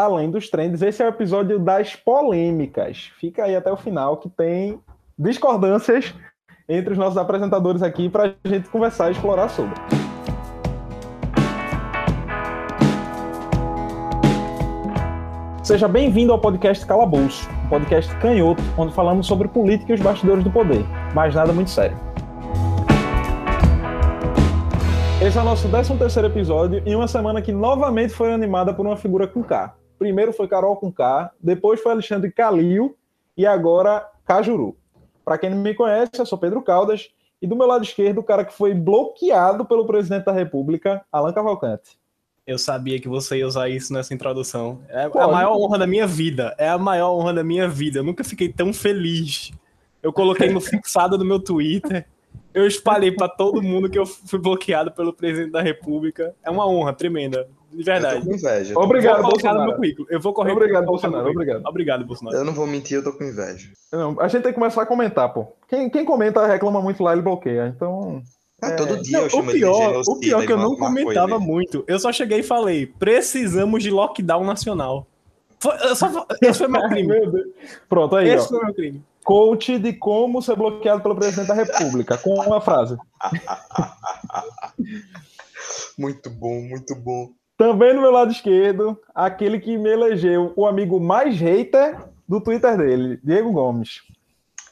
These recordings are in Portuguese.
além dos trends. Esse é o episódio das polêmicas. Fica aí até o final que tem discordâncias entre os nossos apresentadores aqui para a gente conversar e explorar sobre. Seja bem-vindo ao podcast Calabouço, um podcast canhoto, onde falamos sobre política e os bastidores do poder, mas nada muito sério. Esse é o nosso 13 terceiro episódio em uma semana que novamente foi animada por uma figura com K. Primeiro foi Carol com K, depois foi Alexandre Calil e agora Cajuru. Para quem não me conhece, eu sou Pedro Caldas e do meu lado esquerdo o cara que foi bloqueado pelo presidente da República, Alan Cavalcante. Eu sabia que você ia usar isso nessa introdução. É a maior honra da minha vida. É a maior honra da minha vida. Eu nunca fiquei tão feliz. Eu coloquei no fixado do meu Twitter. Eu espalhei para todo mundo que eu fui bloqueado pelo presidente da República. É uma honra tremenda. De verdade. Eu tô com inveja. Obrigado, Bolsonaro. No currículo. Eu vou correr. Obrigado, Bolsonaro. Obrigado. Obrigado, Bolsonaro. Eu não vou mentir, eu tô com inveja. Não, a gente tem que começar a comentar, pô. Quem, quem comenta reclama muito lá, ele bloqueia. Então. Ah, é... todo dia não, eu chamo o pior, O pior é que eu não comentava muito. Eu só cheguei e falei: precisamos de lockdown nacional. Foi, só, esse foi meu crime. Pronto, aí. Esse ó. foi meu crime. Coach de como ser bloqueado pelo presidente da República, com uma frase. muito bom, muito bom. Também no meu lado esquerdo, aquele que me elegeu o amigo mais hater do Twitter dele, Diego Gomes.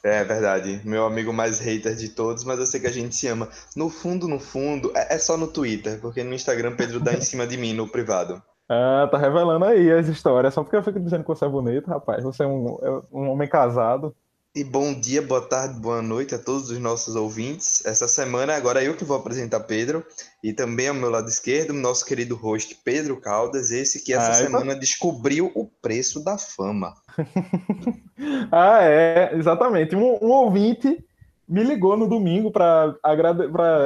É verdade, meu amigo mais hater de todos, mas eu sei que a gente se ama. No fundo, no fundo, é, é só no Twitter, porque no Instagram Pedro dá em cima de mim no privado. Ah, tá revelando aí as histórias. Só porque eu fico dizendo que você é bonito, rapaz. Você é um, é um homem casado. E bom dia, boa tarde, boa noite a todos os nossos ouvintes. Essa semana agora eu que vou apresentar Pedro e também ao meu lado esquerdo, nosso querido host Pedro Caldas, esse que essa semana descobriu o preço da fama. ah, é, exatamente. Um, um, ouvinte me ligou no domingo para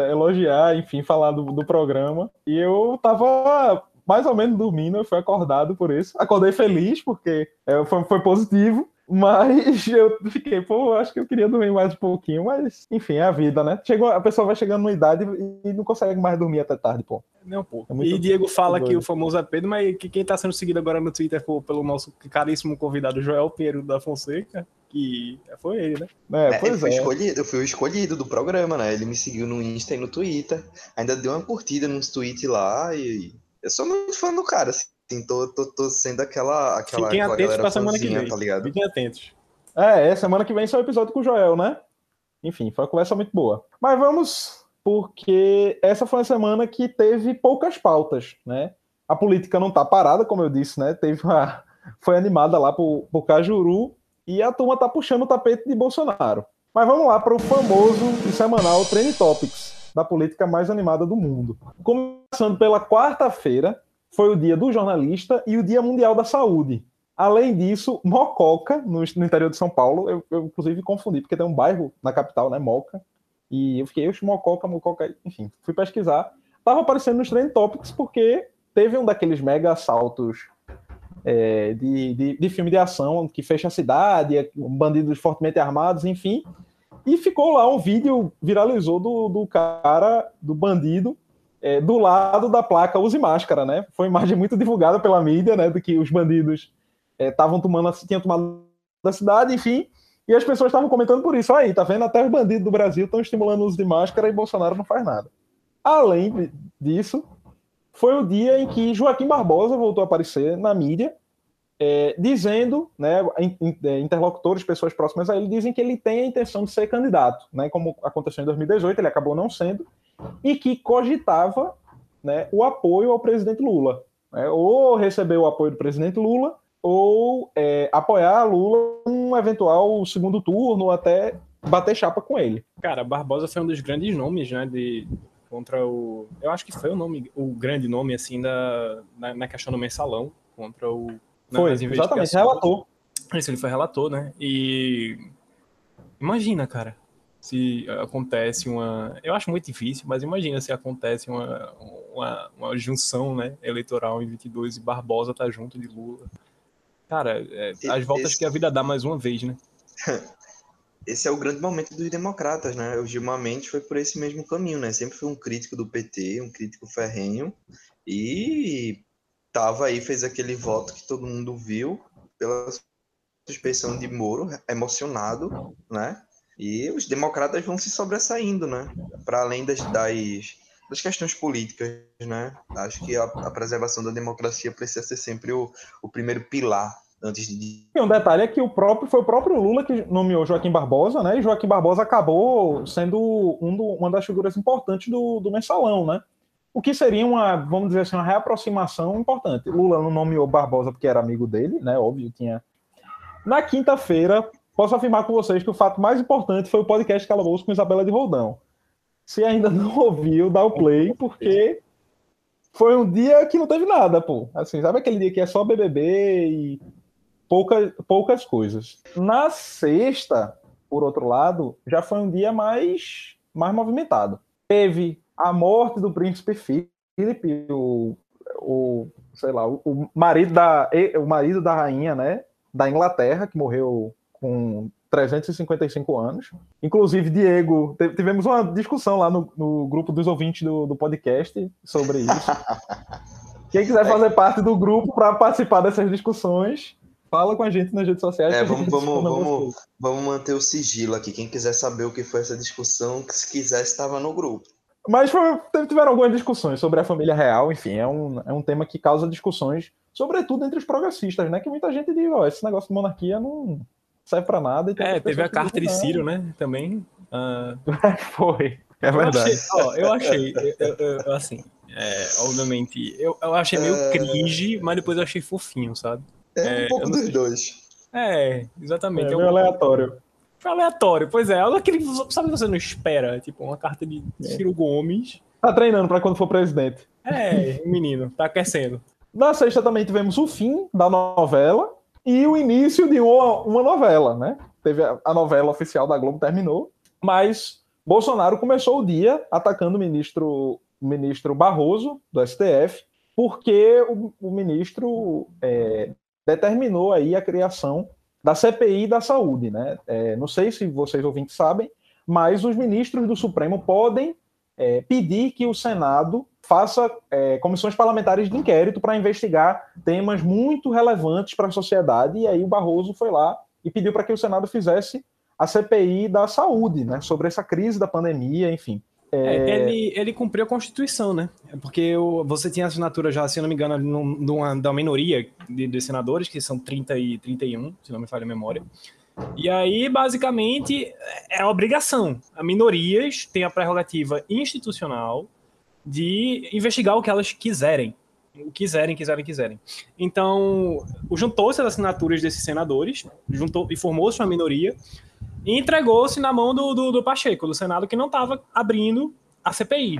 elogiar, enfim, falar do, do programa e eu tava mais ou menos dormindo, eu fui acordado por isso. Acordei feliz porque é, foi, foi positivo. Mas eu fiquei, pô, acho que eu queria dormir mais um pouquinho, mas enfim, é a vida, né? Chegou, a pessoa vai chegando numa idade e não consegue mais dormir até tarde, pô. Não, pô. É e Diego fala que o famoso é Pedro, mas que quem tá sendo seguido agora no Twitter pô, pelo nosso caríssimo convidado Joel Pinheiro da Fonseca, que foi ele, né? É, pois é, eu, fui é. Escolhido, eu fui o escolhido do programa, né? Ele me seguiu no Insta e no Twitter, ainda deu uma curtida nos tweets lá e eu sou muito fã do cara, assim assim, tô, tô, tô sendo aquela, aquela Fiquem atentos pra semana que vem. Tá ligado? Fiquem atentos. É, é, semana que vem só o episódio com o Joel, né? Enfim, foi uma conversa muito boa. Mas vamos, porque essa foi uma semana que teve poucas pautas, né? A política não tá parada, como eu disse, né? Teve uma... Foi animada lá por, por Cajuru e a turma tá puxando o tapete de Bolsonaro. Mas vamos lá para o famoso e semanal Trend Topics, da política mais animada do mundo. Começando pela quarta-feira, foi o Dia do Jornalista e o Dia Mundial da Saúde. Além disso, Mococa, no, interior de São Paulo, eu, eu, inclusive confundi, porque tem um bairro na capital, né, Moca, e eu fiquei, eu Mococa, Mococa, enfim, fui pesquisar. Tava aparecendo nos Trend Topics porque teve um daqueles mega assaltos é, de, de, de, filme de ação que fecha a cidade, bandidos fortemente armados, enfim. E ficou lá um vídeo, viralizou do, do cara, do bandido, é, do lado da placa use máscara, né? Foi uma imagem muito divulgada pela mídia, né? Do que os bandidos estavam é, tomando, tinham tomado da cidade, enfim. E as pessoas estavam comentando por isso. Aí, tá vendo? Até os bandidos do Brasil estão estimulando o uso de máscara e Bolsonaro não faz nada. Além disso, foi o dia em que Joaquim Barbosa voltou a aparecer na mídia, é, dizendo, né, é, interlocutores, pessoas próximas a ele, dizem que ele tem a intenção de ser candidato, né, como aconteceu em 2018, ele acabou não sendo, e que cogitava né, o apoio ao presidente Lula. Né, ou receber o apoio do presidente Lula, ou é, apoiar Lula num eventual segundo turno, ou até bater chapa com ele. Cara, Barbosa foi um dos grandes nomes, né, de contra o, eu acho que foi o nome, o grande nome assim da na, na questão do mensalão contra o foi exatamente relator. Isso ele foi relator, né? E imagina, cara, se acontece uma. Eu acho muito difícil, mas imagina se acontece uma, uma, uma junção né, eleitoral em 22 e Barbosa tá junto de Lula. Cara, é, as voltas Esse... que a vida dá mais uma vez, né? Esse é o grande momento dos democratas, né? O Gilmar Mendes foi por esse mesmo caminho, né? Sempre foi um crítico do PT, um crítico ferrenho, e tava aí, fez aquele voto que todo mundo viu pela suspeição de Moro, emocionado, né? E os democratas vão se sobressaindo, né? Para além das, das, das, questões políticas, né? Acho que a, a, preservação da democracia precisa ser sempre o, o primeiro pilar antes de. E um detalhe é que o próprio foi o próprio Lula que nomeou Joaquim Barbosa, né? E Joaquim Barbosa acabou sendo um do, uma das figuras importantes do, do mensalão, né? O que seria uma, vamos dizer assim, uma reaproximação importante. Lula não nomeou Barbosa porque era amigo dele, né? Óbvio, tinha. Na quinta-feira, posso afirmar com vocês que o fato mais importante foi o podcast Calabouço com Isabela de Roldão. Se ainda não ouviu, dá o play, porque foi um dia que não teve nada, pô. Assim, sabe aquele dia que é só BBB e pouca, poucas coisas. Na sexta, por outro lado, já foi um dia mais, mais movimentado. Teve a morte do príncipe Felipe, o, o sei lá, o marido da o marido da rainha, né, da Inglaterra, que morreu com 355 anos. Inclusive, Diego, tivemos uma discussão lá no, no grupo dos ouvintes do, do podcast sobre isso. Quem quiser fazer parte do grupo para participar dessas discussões, fala com a gente nas redes sociais. É, vamos, vamos, vamos, vamos manter o sigilo aqui. Quem quiser saber o que foi essa discussão, se quiser, estava no grupo. Mas foi, tiveram algumas discussões sobre a família real, enfim, é um, é um tema que causa discussões, sobretudo entre os progressistas, né? Que muita gente diz, ó, esse negócio de monarquia não serve para nada. é, teve a carta de Ciro, né? Também. Uh... foi, é verdade. Eu achei, ó, eu achei eu, eu, assim, é, obviamente, eu, eu achei meio é... cringe, mas depois eu achei fofinho, sabe? É, um pouco dos dois. É, exatamente. É, meio aleatório. Foi aleatório, pois é. Algo aquele, sabe que você não espera? Tipo, uma carta de é. Ciro Gomes. Tá treinando para quando for presidente. É, menino, tá aquecendo. Na sexta também tivemos o fim da novela e o início de uma, uma novela, né? Teve a, a novela oficial da Globo terminou, mas Bolsonaro começou o dia atacando o ministro, o ministro Barroso, do STF, porque o, o ministro é, determinou aí a criação da CPI da saúde, né? É, não sei se vocês ouvintes sabem, mas os ministros do Supremo podem é, pedir que o Senado faça é, comissões parlamentares de inquérito para investigar temas muito relevantes para a sociedade. E aí o Barroso foi lá e pediu para que o Senado fizesse a CPI da saúde, né? Sobre essa crise da pandemia, enfim. É... É, ele, ele cumpriu a Constituição, né? Porque o, você tinha assinatura já, se não me engano, de uma, da minoria de, de, senadores, que são 30 e 31, se não me falha a memória. E aí, basicamente, é obrigação. A minorias têm a prerrogativa institucional de investigar o que elas quiserem. O quiserem, quiserem, quiserem. Então, juntou-se as assinaturas desses senadores, juntou e formou-se uma minoria, e entregou-se na mão do, do, do, Pacheco, do Senado, que não estava abrindo a CPI.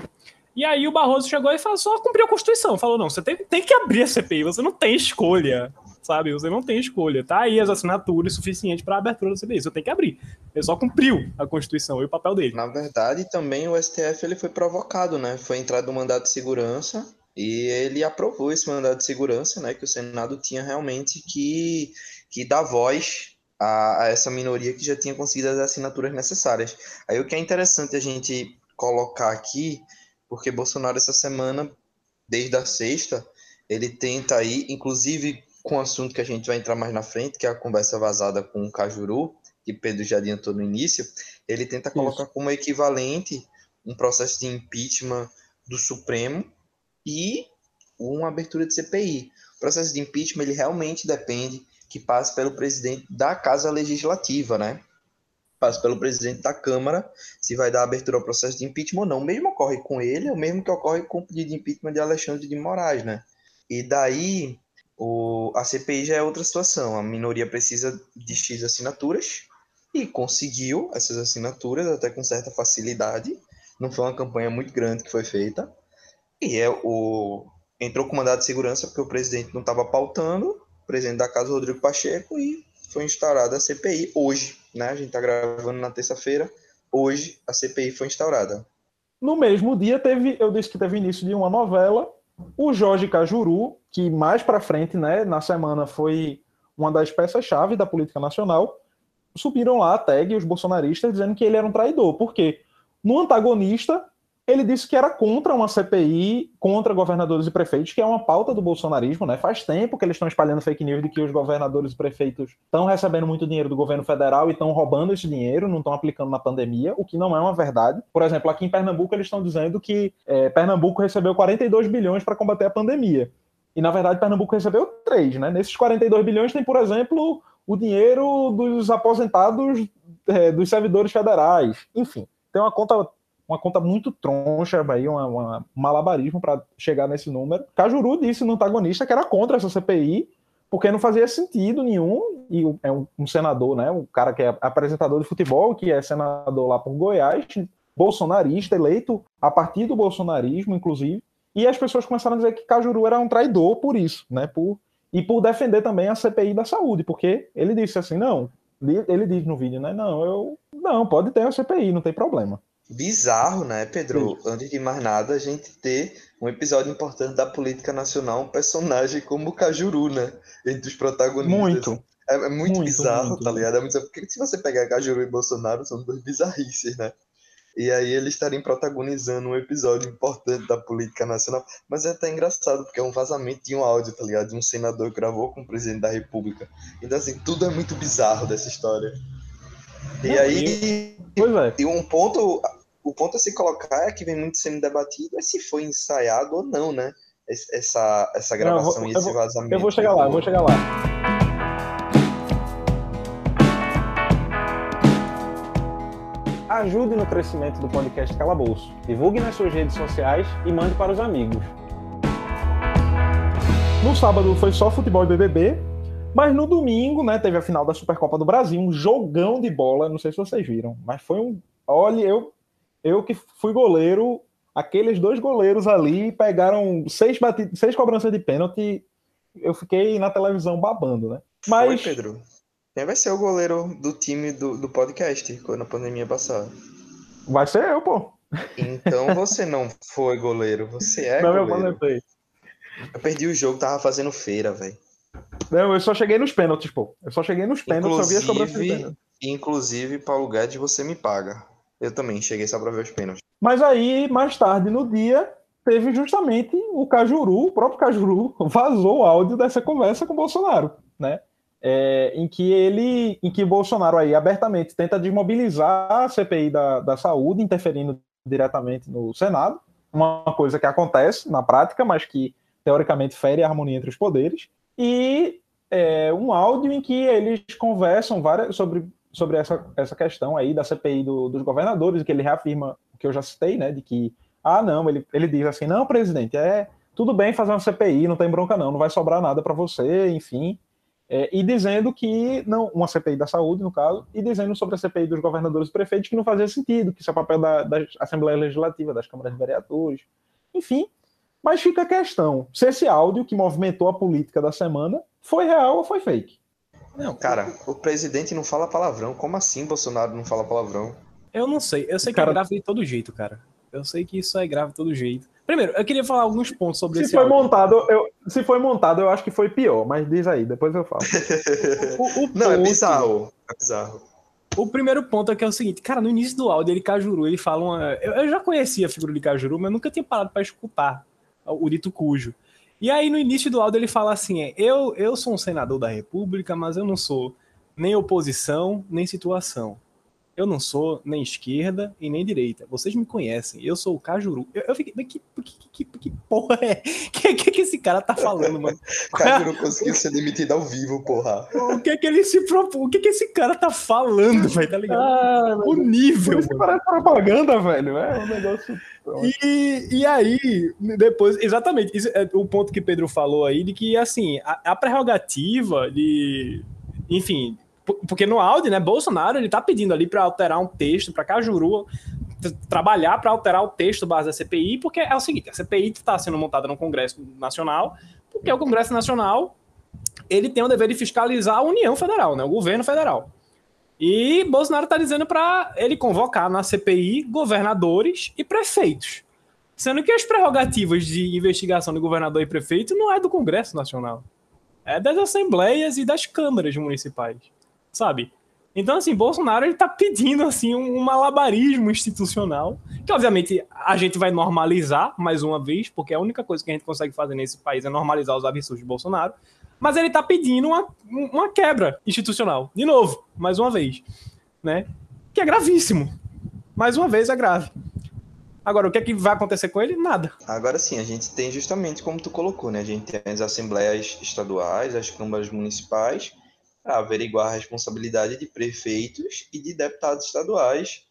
E aí o Barroso chegou e falou, só cumpriu a Constituição. Falou, não, você tem, tem que abrir a CPI, você não tem escolha, sabe? Você não tem escolha. Tá aí as assinaturas suficientes para a abertura da CPI, você tem que abrir. Ele só cumpriu a Constituição e o papel dele. Na verdade, também o STF ele foi provocado, né? Foi entrado um mandato de segurança e ele aprovou esse mandato de segurança, né? Que o Senado tinha realmente que, que dar voz a, a, essa minoria que já tinha conseguido as assinaturas necessárias. Aí o que é interessante a gente colocar aqui, porque Bolsonaro essa semana, desde a sexta, ele tenta aí, inclusive com o assunto que a gente vai entrar mais na frente, que é a conversa vazada com o Cajuru, que Pedro já adiantou no início, ele tenta colocar Isso. como equivalente um processo de impeachment do Supremo e uma abertura de CPI. O processo de impeachment ele realmente depende que passe pelo presidente da Casa Legislativa, né? Passe pelo presidente da Câmara, se vai dar abertura ao processo de impeachment ou não. O mesmo ocorre com ele, é o mesmo que ocorre com o pedido de impeachment de Alexandre de Moraes, né? E daí, o, a CPI já é outra situação. A minoria precisa de X assinaturas e conseguiu essas assinaturas até com certa facilidade. Não foi uma campanha muito grande que foi feita. E é o entrou com mandado de segurança porque o presidente não estava pautando presidente da casa, Rodrigo Pacheco, e foi instaurada a CPI hoje, né? A gente está gravando na terça-feira. Hoje a CPI foi instaurada. No mesmo dia teve, eu disse que teve início de uma novela. O Jorge Cajuru, que mais para frente, né, na semana foi uma das peças-chave da política nacional, subiram lá a tag os bolsonaristas dizendo que ele era um traidor. Porque no antagonista ele disse que era contra uma CPI, contra governadores e prefeitos, que é uma pauta do bolsonarismo, né? Faz tempo que eles estão espalhando fake news de que os governadores e prefeitos estão recebendo muito dinheiro do governo federal e estão roubando esse dinheiro, não estão aplicando na pandemia, o que não é uma verdade. Por exemplo, aqui em Pernambuco eles estão dizendo que é, Pernambuco recebeu 42 bilhões para combater a pandemia. E na verdade Pernambuco recebeu 3, né? Nesses 42 bilhões tem, por exemplo, o dinheiro dos aposentados é, dos servidores federais. Enfim, tem uma conta uma conta muito troncha, aí, uma malabarismo para chegar nesse número. Cajuru disse no antagonista que era contra essa CPI, porque não fazia sentido nenhum, e é um, um, senador, né, um cara que é apresentador de futebol, que é senador lá por Goiás, bolsonarista, eleito a partir do bolsonarismo, inclusive, e as pessoas começaram a dizer que Cajuru era um traidor por isso, né, por, e por defender também a CPI da saúde, porque ele disse assim, não, ele diz no vídeo, né, não, eu, não, pode ter a CPI, não tem problema bizarro, né, Pedro? Sim. Antes de mais nada, a gente ter um episódio importante da política nacional, um personagem como o Cajuru, né? Entre os protagonistas. Muito. É, é muito, muito, bizarro, muito. tá ligado? É muito... Porque se você pegar Cajuru e Bolsonaro, são dois bizarrices, né? E aí eles estarem protagonizando um episódio importante da política nacional. Mas é até engraçado, porque é um vazamento de um áudio, tá ligado? De um senador que gravou com o presidente da república. Então, assim, tudo é muito bizarro dessa história. E Não, aí. Pois é. E um ponto. O ponto a se colocar é que vem muito sendo debatido é se foi ensaiado ou não, né? Essa, essa gravação não, vou, e esse vazamento. Eu vou chegar lá, eu vou chegar lá. Ajude no crescimento do podcast Calabouço. Divulgue nas suas redes sociais e mande para os amigos. No sábado foi só futebol e BBB, mas no domingo, né, teve a final da Supercopa do Brasil, um jogão de bola, não sei se vocês viram, mas foi um, olha, eu eu que fui goleiro, aqueles dois goleiros ali pegaram seis batidas, seis cobranças de pênalti, eu fiquei na televisão babando, né? Mas Oi, Pedro. Quem vai ser o goleiro do time do, do podcast quando a pandemia passar? Vai ser eu, pô. Então você não foi goleiro, você é não, goleiro. Eu, eu perdi o jogo, tava fazendo feira, velho. Não, eu só cheguei nos pênaltis, pô. Eu só cheguei nos pênaltis, só vi as cobranças de pênalti. Inclusive, Paulo Guedes, você me paga. Eu também cheguei só para ver os pênaltis. Mas aí, mais tarde no dia, teve justamente o Cajuru, o próprio Cajuru, vazou o áudio dessa conversa com o Bolsonaro, né? É, em que ele, em que Bolsonaro aí abertamente tenta desmobilizar a CPI da, da saúde, interferindo diretamente no Senado, uma coisa que acontece na prática, mas que teoricamente fere a harmonia entre os poderes, e é, um áudio em que eles conversam várias, sobre, sobre essa, essa questão aí da CPI do, dos governadores, que ele reafirma o que eu já citei, né, de que, ah, não, ele, ele diz assim, não, presidente, é tudo bem fazer uma CPI, não tem bronca não, não vai sobrar nada para você, enfim, é, e dizendo que, não, uma CPI da saúde, no caso, e dizendo sobre a CPI dos governadores e prefeitos que não fazia sentido, que isso é papel da, da Assembleia Legislativa, das câmaras de vereadores, enfim, mas fica a questão, se esse áudio que movimentou a política da semana foi real ou foi fake. Não, cara, o presidente não fala palavrão. Como assim Bolsonaro não fala palavrão? Eu não sei. Eu sei que é cara... é grave de todo jeito, cara. Eu sei que isso é grave de todo jeito. Primeiro, eu queria falar alguns pontos sobre se esse foi áudio. montado, eu, Se foi montado, eu acho que foi pior, mas diz aí, depois eu falo. o, o não, é ponto, é bizarro. É bizarro. O primeiro ponto é que é o seguinte, cara, no início do áudio, ele Cajuru, ele fala uma. Eu, eu já conhecia a figura de Cajuru, mas eu nunca tinha parado para escutar o dito cujo. E aí, no início do áudio, ele fala assim: eu, eu sou um senador da República, mas eu não sou nem oposição, nem situação. Eu não sou nem esquerda e nem direita. Vocês me conhecem. Eu sou o Cajuru. Eu, eu fiquei. Que, que, que, que porra é? O que, que, que esse cara tá falando, mano? o Cajuru conseguiu ser demitido ao vivo, porra. O que que ele se propôs? O que que esse cara tá falando, velho? Tá ligado? Ah, o nível. Isso parece propaganda, velho. É um negócio. E, e aí, depois, exatamente, isso é o ponto que Pedro falou aí, de que, assim, a, a prerrogativa de, enfim, porque no áudio, né, Bolsonaro ele tá pedindo ali para alterar um texto para Cajuru trabalhar para alterar o texto base da CPI, porque é o seguinte, a CPI está sendo montada no Congresso Nacional, porque o Congresso Nacional ele tem o dever de fiscalizar a União Federal, né, o governo federal. E Bolsonaro está dizendo para ele convocar na CPI governadores e prefeitos. Sendo que as prerrogativas de investigação de governador e prefeito não é do Congresso Nacional. É das assembleias e das câmaras municipais sabe? Então, assim, Bolsonaro ele tá pedindo assim um malabarismo institucional, que obviamente a gente vai normalizar mais uma vez, porque a única coisa que a gente consegue fazer nesse país é normalizar os absurdos de Bolsonaro. Mas ele tá pedindo uma, uma quebra institucional, de novo, mais uma vez, né? Que é gravíssimo. Mais uma vez é grave. Agora, o que é que vai acontecer com ele? Nada. Agora sim, a gente tem justamente como tu colocou, né? A gente tem as assembleias estaduais, as câmaras municipais, para averiguar a responsabilidade de prefeitos e de deputados estaduais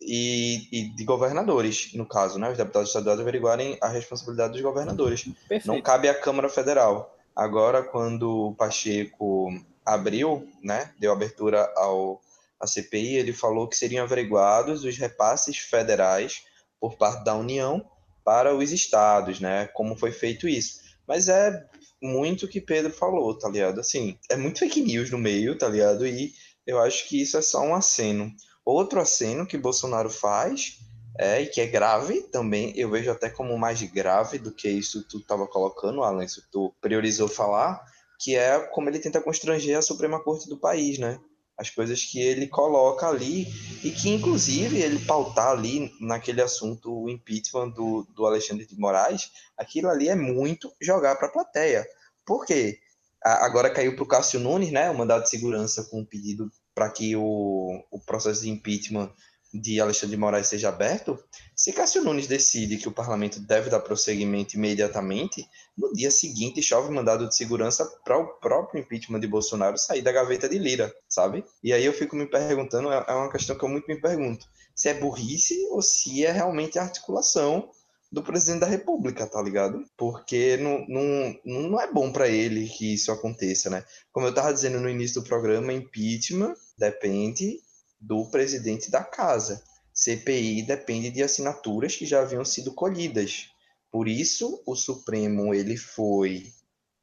e, e, de governadores, no caso, né? Os deputados estaduais averiguarem a responsabilidade dos governadores. Perfeito. Não cabe à Câmara Federal. Agora, quando o Pacheco abriu, né? Deu abertura ao a CPI, ele falou que seriam averiguados os repasses federais por parte da União para os estados, né? Como foi feito isso. Mas é muito o que Pedro falou, tá ligado? Assim, é muito fake news no meio, tá ligado? E eu acho que isso é só um aceno. Outro aceno que Bolsonaro faz, é, e que é grave também, eu vejo até como mais grave do que isso que tu estava colocando, Alan, isso tu priorizou falar, que é como ele tenta constranger a Suprema Corte do país, né? As coisas que ele coloca ali, e que inclusive ele pautar ali naquele assunto, o impeachment do, do Alexandre de Moraes, aquilo ali é muito jogar para a plateia. Por quê? Agora caiu para o Cássio Nunes, né, o mandado de segurança com um pedido para que o, o processo de impeachment de Alexandre de Moraes seja aberto. Se Cássio Nunes decide que o parlamento deve dar prosseguimento imediatamente, no dia seguinte chove mandado de segurança para o próprio impeachment de Bolsonaro sair da gaveta de Lira, sabe? E aí eu fico me perguntando, é, é uma questão que eu muito me pergunto, se é burrice ou se é realmente articulação do presidente da República, tá ligado? Porque não, não, não é bom para ele que isso aconteça, né? Como eu tava dizendo no início do programa, impeachment depende do presidente da casa. CPI depende de assinaturas que já haviam sido colhidas. Por isso, o Supremo ele foi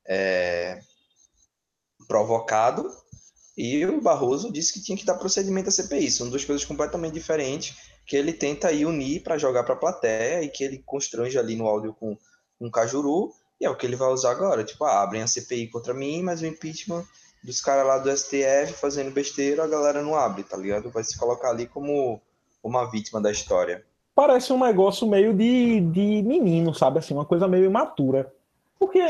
é, provocado e o Barroso disse que tinha que dar procedimento à CPI. São duas coisas completamente diferentes que ele tenta aí unir para jogar para a plateia e que ele constrange ali no áudio com um Cajuru, e é o que ele vai usar agora. Tipo, ah, abrem a CPI contra mim, mas o impeachment dos caras lá do STF fazendo besteira, a galera não abre, tá ligado? Vai se colocar ali como uma vítima da história. Parece um negócio meio de, de menino, sabe? Assim, uma coisa meio imatura. Porque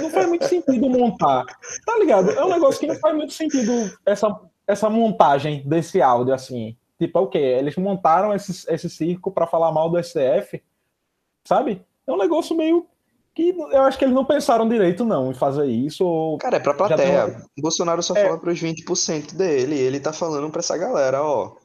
não faz muito sentido montar. Tá ligado? É um negócio que não faz muito sentido essa, essa montagem desse áudio, assim. Tipo, é o quê? Eles montaram esse, esse circo para falar mal do STF, sabe? É um negócio meio que eu acho que eles não pensaram direito, não, em fazer isso. Ou... Cara, é pra plateia. Tem... Bolsonaro só é... fala pros 20% dele, e ele tá falando pra essa galera, ó.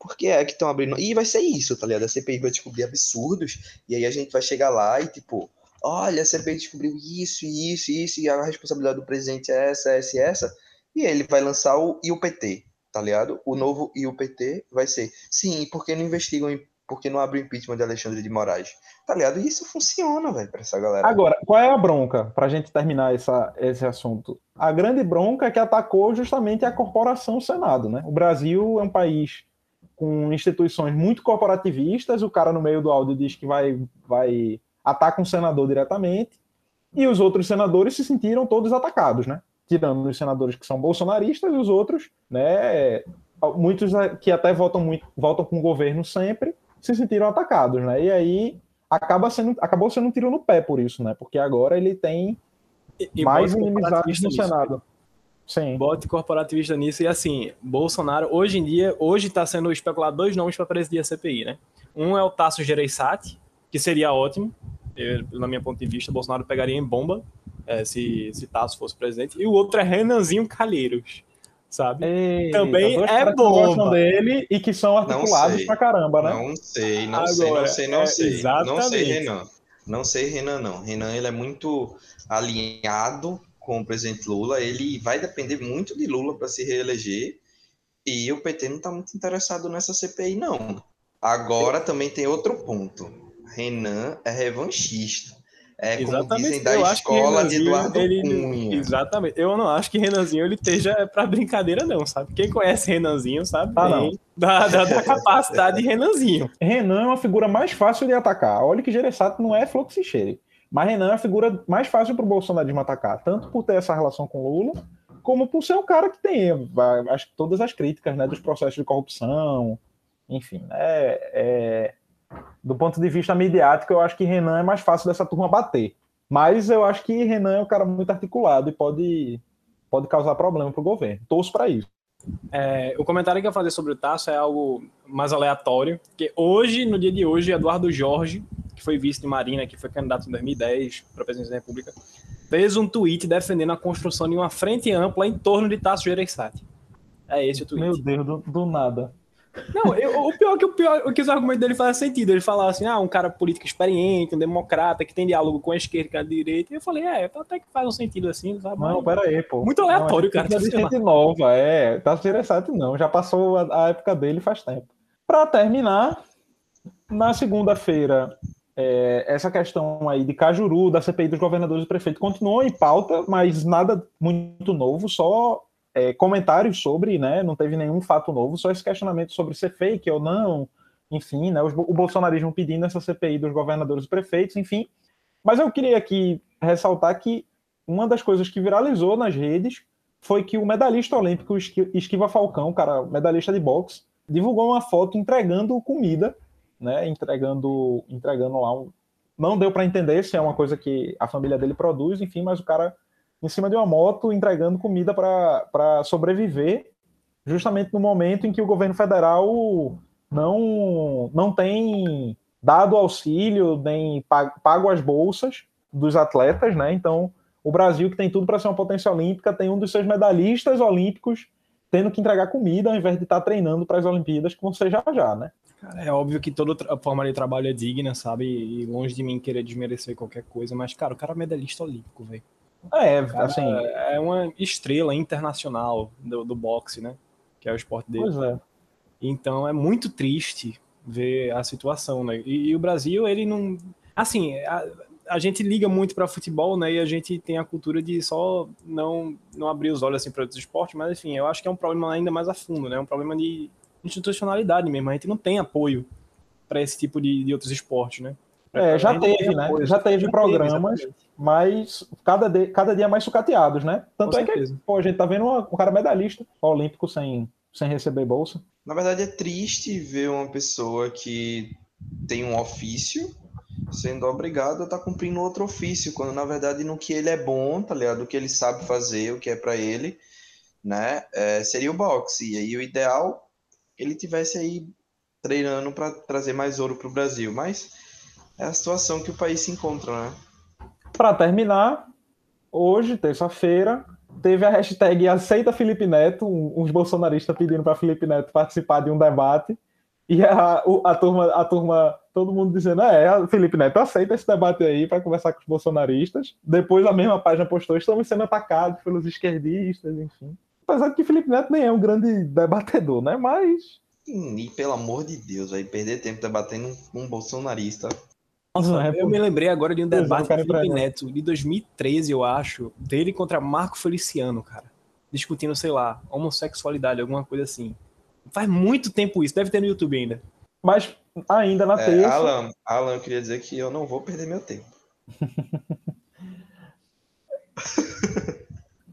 Por que é que estão abrindo. E vai ser isso, tá ligado? A CPI vai descobrir absurdos, e aí a gente vai chegar lá e, tipo, olha, a CPI descobriu isso, isso, isso, e a responsabilidade do presidente é essa, essa e essa. E ele vai lançar o IUPT, tá ligado? O novo IUPT vai ser, sim, porque não investigam, porque não abrem impeachment de Alexandre de Moraes, tá ligado? E isso funciona, velho, pra essa galera. Agora, qual é a bronca, pra gente terminar essa, esse assunto? A grande bronca é que atacou justamente a corporação Senado, né? O Brasil é um país com instituições muito corporativistas, o cara no meio do áudio diz que vai, vai atacar um senador diretamente, e os outros senadores se sentiram todos atacados, né? Tirando os senadores que são bolsonaristas e os outros, né, muitos que até votam muito, votam com o governo sempre, se sentiram atacados, né? E aí acaba sendo, acabou sendo um tiro no pé por isso, né? Porque agora ele tem e, mais inimizades no Senado. Sim. Bote corporativista nisso. E assim, Bolsonaro, hoje em dia, hoje está sendo especulado dois nomes para presidir a CPI, né? Um é o Tasso Gereissati, que seria ótimo, eu, na minha ponto de vista, Bolsonaro pegaria em bomba é, se, se Tasso fosse presidente, e o outro é Renanzinho Calheiros, sabe? Eita, Também é bom dele e que são articulados pra caramba, né? Não sei, não Agora, sei, não sei, não é, sei. Exatamente. Não sei, Renan. Não sei, Renan, não. Renan, ele é muito alinhado com o presidente Lula, ele vai depender muito de Lula para se reeleger, e o PT não está muito interessado nessa CPI, não. Agora também tem outro ponto. Renan é revanchista. É exatamente. como dizem da eu escola de Eduardo ele, Cunha. Exatamente. Eu não acho que Renanzinho ele esteja para brincadeira, não, sabe? Quem conhece Renanzinho sabe ah, bem da, da, da, capacidade de Renanzinho. Renan é uma figura mais fácil de atacar. Olha que Gereçato não é fluxo cheire. Mas Renan é a figura mais fácil para o bolsonarismo atacar, tanto por ter essa relação com Lula, como por ser um cara que tem acho que todas as críticas né, dos processos de corrupção, enfim, né, é, do ponto de vista midiático, eu acho que Renan é mais fácil dessa turma bater. Mas eu acho que Renan é um cara muito articulado e pode, pode causar problema para o governo. Torço para isso. É, o comentário que eu fazer sobre o Tasso é algo mais aleatório, que hoje, no dia de hoje, Eduardo Jorge, que foi vice de Marina, que foi candidato em 2010 para a presidência da República, fez um tweet defendendo a construção de uma frente ampla em torno de Tasso Gereissati. É esse o tweet. Meu Deus, do, do nada. Não, eu, o pior é que o pior que os argumentos dele fazem sentido. Ele fala assim: ah, um cara político experiente, um democrata que tem diálogo com a esquerda e com a direita. E eu falei, é, até que faz um sentido assim, sabe? Não, pera aí, pô. Muito aleatório, não, cara. É gente nova, é. Tá interessante, não. Já passou a, a época dele faz tempo. Para terminar, na segunda-feira, é, essa questão aí de Cajuru, da CPI dos governadores e prefeitos, continuou em pauta, mas nada muito novo, só é, comentários sobre, né? Não teve nenhum fato novo, só esse questionamento sobre ser fake ou não, enfim, né? O, bolsonarismo pedindo essa CPI dos governadores e prefeitos, enfim. Mas eu queria aqui ressaltar que uma das coisas que viralizou nas redes foi que o medalhista olímpico Esquiva Falcão, cara, medalhista de boxe, divulgou uma foto entregando comida, né? Entregando, entregando lá um. Não deu para entender se é uma coisa que a família dele produz, enfim, mas o cara em cima de uma moto entregando comida para sobreviver, justamente no momento em que o governo federal não, não tem dado auxílio, nem pago as bolsas dos atletas, né? Então, o Brasil, que tem tudo para ser uma potência olímpica, tem um dos seus medalhistas olímpicos tendo que entregar comida ao invés de estar tá treinando para as Olimpíadas, que ser já já, né? Cara, é óbvio que toda forma de trabalho é digna, sabe? E longe de mim querer desmerecer qualquer coisa, mas, cara, o cara é medalhista olímpico, velho. É, assim. É uma estrela internacional do, do boxe, né? Que é o esporte dele. Pois é. Então é muito triste ver a situação, né? E, e o Brasil, ele não. Assim, a, a gente liga muito para futebol, né? E a gente tem a cultura de só não, não abrir os olhos assim para outros esportes, mas enfim, eu acho que é um problema ainda mais a fundo, né? É um problema de institucionalidade mesmo. A gente não tem apoio para esse tipo de, de outros esportes, né? É, já teve, né? Já teve programas, mas cada, de, cada dia mais sucateados, né? Tanto Com é certeza. que pô, a gente tá vendo um cara medalhista olímpico sem, sem receber bolsa. Na verdade, é triste ver uma pessoa que tem um ofício sendo obrigado a estar tá cumprindo outro ofício, quando na verdade no que ele é bom, tá ligado? O que ele sabe fazer, o que é para ele, né? É, seria o boxe. E aí o ideal ele tivesse aí treinando para trazer mais ouro para o Brasil, mas é a situação que o país se encontra, né? Para terminar, hoje, terça-feira, teve a hashtag Aceita Felipe Neto, uns bolsonaristas pedindo para Felipe Neto participar de um debate. E a, a, turma, a turma, todo mundo dizendo: é, Felipe Neto aceita esse debate aí para conversar com os bolsonaristas. Depois a mesma página postou: estamos sendo atacados pelos esquerdistas, enfim. Apesar de que Felipe Neto nem é um grande debatedor, né? Mas. E pelo amor de Deus, aí perder tempo debatendo um, um bolsonarista. Nossa, é, eu me lembrei agora de um debate do Felipe Neto, de 2013, eu acho, dele contra Marco Feliciano, cara. Discutindo, sei lá, homossexualidade, alguma coisa assim. Faz muito tempo isso, deve ter no YouTube ainda. Mas ainda na é, terça. Alan, Alan, eu queria dizer que eu não vou perder meu tempo.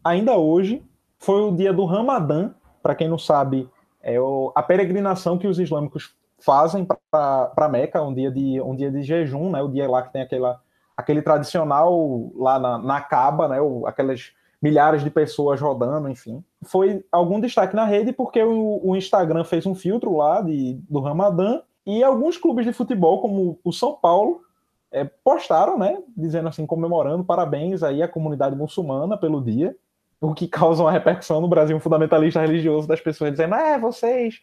ainda hoje foi o dia do Ramadã, para quem não sabe, é a peregrinação que os islâmicos fazem para Meca um dia de um dia de jejum, né? O dia lá que tem aquela, aquele tradicional lá na, na Caba, né? O, aquelas milhares de pessoas rodando, enfim. Foi algum destaque na rede porque o, o Instagram fez um filtro lá de, do Ramadã e alguns clubes de futebol, como o São Paulo, é, postaram, né? Dizendo assim, comemorando, parabéns aí à comunidade muçulmana pelo dia, o que causa uma repercussão no Brasil fundamentalista religioso das pessoas dizendo, é, vocês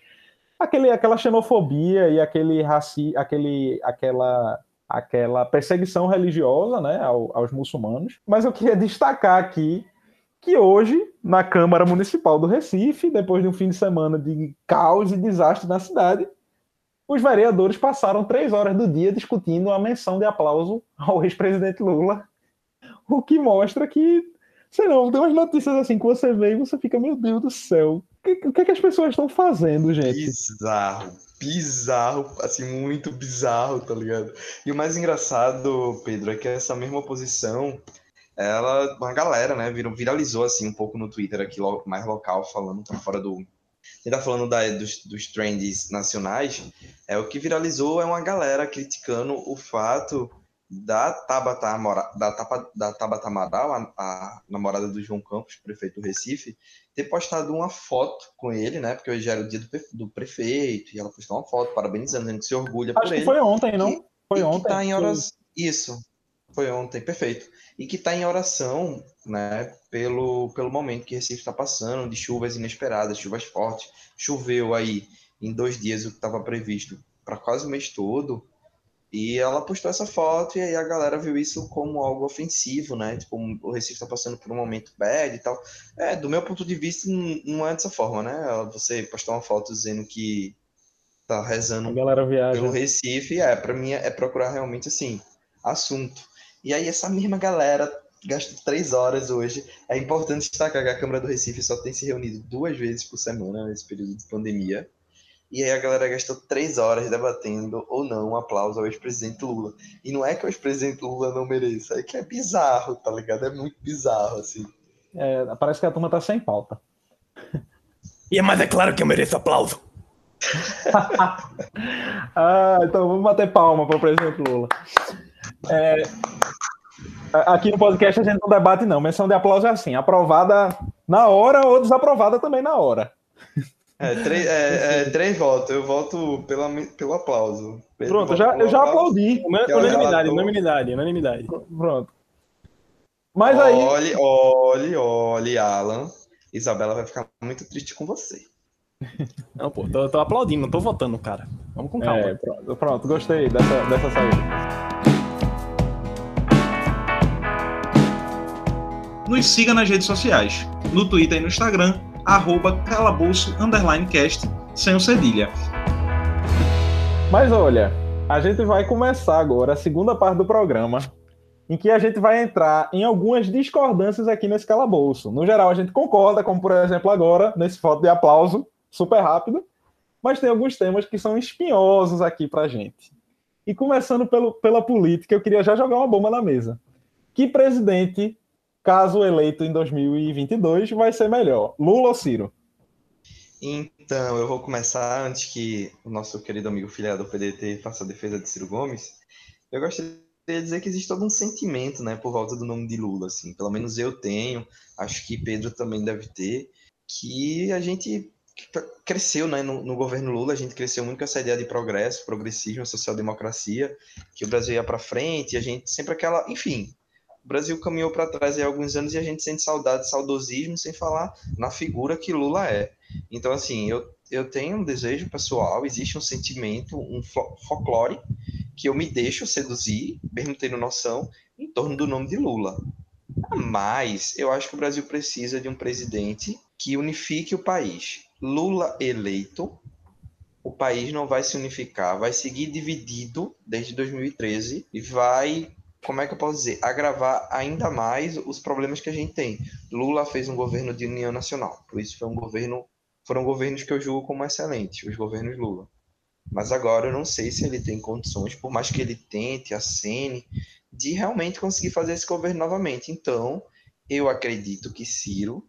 aquele, aquela xenofobia e aquele raci, aquele, aquela, aquela perseguição religiosa né, aos muçulmanos. Mas eu queria destacar aqui que hoje, na Câmara Municipal do Recife, depois de um fim de semana de caos e desastre na cidade, os vereadores passaram três horas do dia discutindo a menção de aplauso ao ex-presidente Lula, o que mostra que, sei não, tem umas notícias assim que você vê e você fica, meu Deus do céu, o que, é que as pessoas estão fazendo, gente? Bizarro, bizarro, assim, muito bizarro, tá ligado? E o mais engraçado, Pedro, é que essa mesma oposição ela, uma galera, né, viralizou assim um pouco no Twitter aqui, mais local, falando, tá fora do. Ele tá falando da, dos, dos trends nacionais, é o que viralizou é uma galera criticando o fato da Tabata, da, Tapa, da Tabata Amaral, a, a, namorada do João Campos, prefeito do Recife, ter postado uma foto com ele, né? Porque hoje era o dia do, do prefeito, e ela postou uma foto parabenizando, dizendo que se orgulha Acho por ele. Que foi ontem, não? Que, foi ontem. tá em horas... Isso, foi ontem, perfeito. E que está em oração, né, pelo, pelo momento que Recife está passando, de chuvas inesperadas, chuvas fortes. Choveu aí em dois dias o que estava previsto para quase o mês todo. E ela postou essa foto e aí a galera viu isso como algo ofensivo, né? Tipo, o Recife está passando por um momento bad e tal. É, do meu ponto de vista, não é dessa forma, né? Você postar uma foto dizendo que tá rezando a galera viaja. pelo Recife, é, para mim é procurar realmente assim, assunto. E aí essa mesma galera gastou três horas hoje. É importante destacar que a Câmara do Recife só tem se reunido duas vezes por semana nesse período de pandemia. E aí a galera gastou três horas debatendo ou não um aplauso ao ex-presidente Lula. E não é que o ex-presidente Lula não mereça, é que é bizarro, tá ligado? É muito bizarro, assim. É, parece que a turma tá sem pauta. E é mais é claro que eu mereço aplauso. ah, então vamos bater palma para o presidente Lula. É, aqui no podcast a gente não debate, não. Menção de aplauso é assim: aprovada na hora ou desaprovada também na hora. É, três, é, é, três votos. Eu voto pela, pelo aplauso. Pronto, já, eu já aplaudi. Unanimidade, unanimidade, unanimidade. Pronto. Mas aí. Olhe, olhe, olhe, Alan. Isabela vai ficar muito triste com você. Não, pô, tô, tô aplaudindo, não tô votando, cara. Vamos com calma. É, pronto, pronto, gostei dessa, dessa saída. Nos siga nas redes sociais, no Twitter e no Instagram, arroba calabouço, cast, sem o cedilha. Mas olha, a gente vai começar agora a segunda parte do programa, em que a gente vai entrar em algumas discordâncias aqui nesse calabouço. No geral, a gente concorda, como por exemplo agora, nesse foto de aplauso, super rápido, mas tem alguns temas que são espinhosos aqui pra gente. E começando pelo, pela política, eu queria já jogar uma bomba na mesa. Que presidente, caso eleito em 2022, vai ser melhor? Lula ou Ciro? Então, eu vou começar antes que o nosso querido amigo filiado do PDT faça a defesa de Ciro Gomes. Eu gostaria de dizer que existe todo um sentimento, né, por volta do nome de Lula, assim. Pelo menos eu tenho, acho que Pedro também deve ter, que a gente cresceu né, no, no, governo Lula, a gente cresceu muito com essa ideia de progresso, progressismo, social-democracia, que o Brasil ia para frente, e a gente sempre aquela. Enfim, o Brasil caminhou para trás há alguns anos e a gente sente saudade, saudosismo, sem falar na figura que Lula é. Então, assim, eu, eu tenho um desejo pessoal, existe um sentimento, um folclore, que eu me deixo seduzir, mesmo tendo noção, em torno do nome de Lula. Mas eu acho que o Brasil precisa de um presidente que unifique o país. Lula eleito, o país não vai se unificar, vai seguir dividido desde 2013 e vai, como é que eu posso dizer, agravar ainda mais os problemas que a gente tem. Lula fez um governo de união nacional, por isso foi um governo, foram governos que eu julgo como excelentes, os governos Lula. Mas agora eu não sei se ele tem condições, por mais que ele tente, acene, de realmente conseguir fazer esse governo novamente. Então, eu acredito que Ciro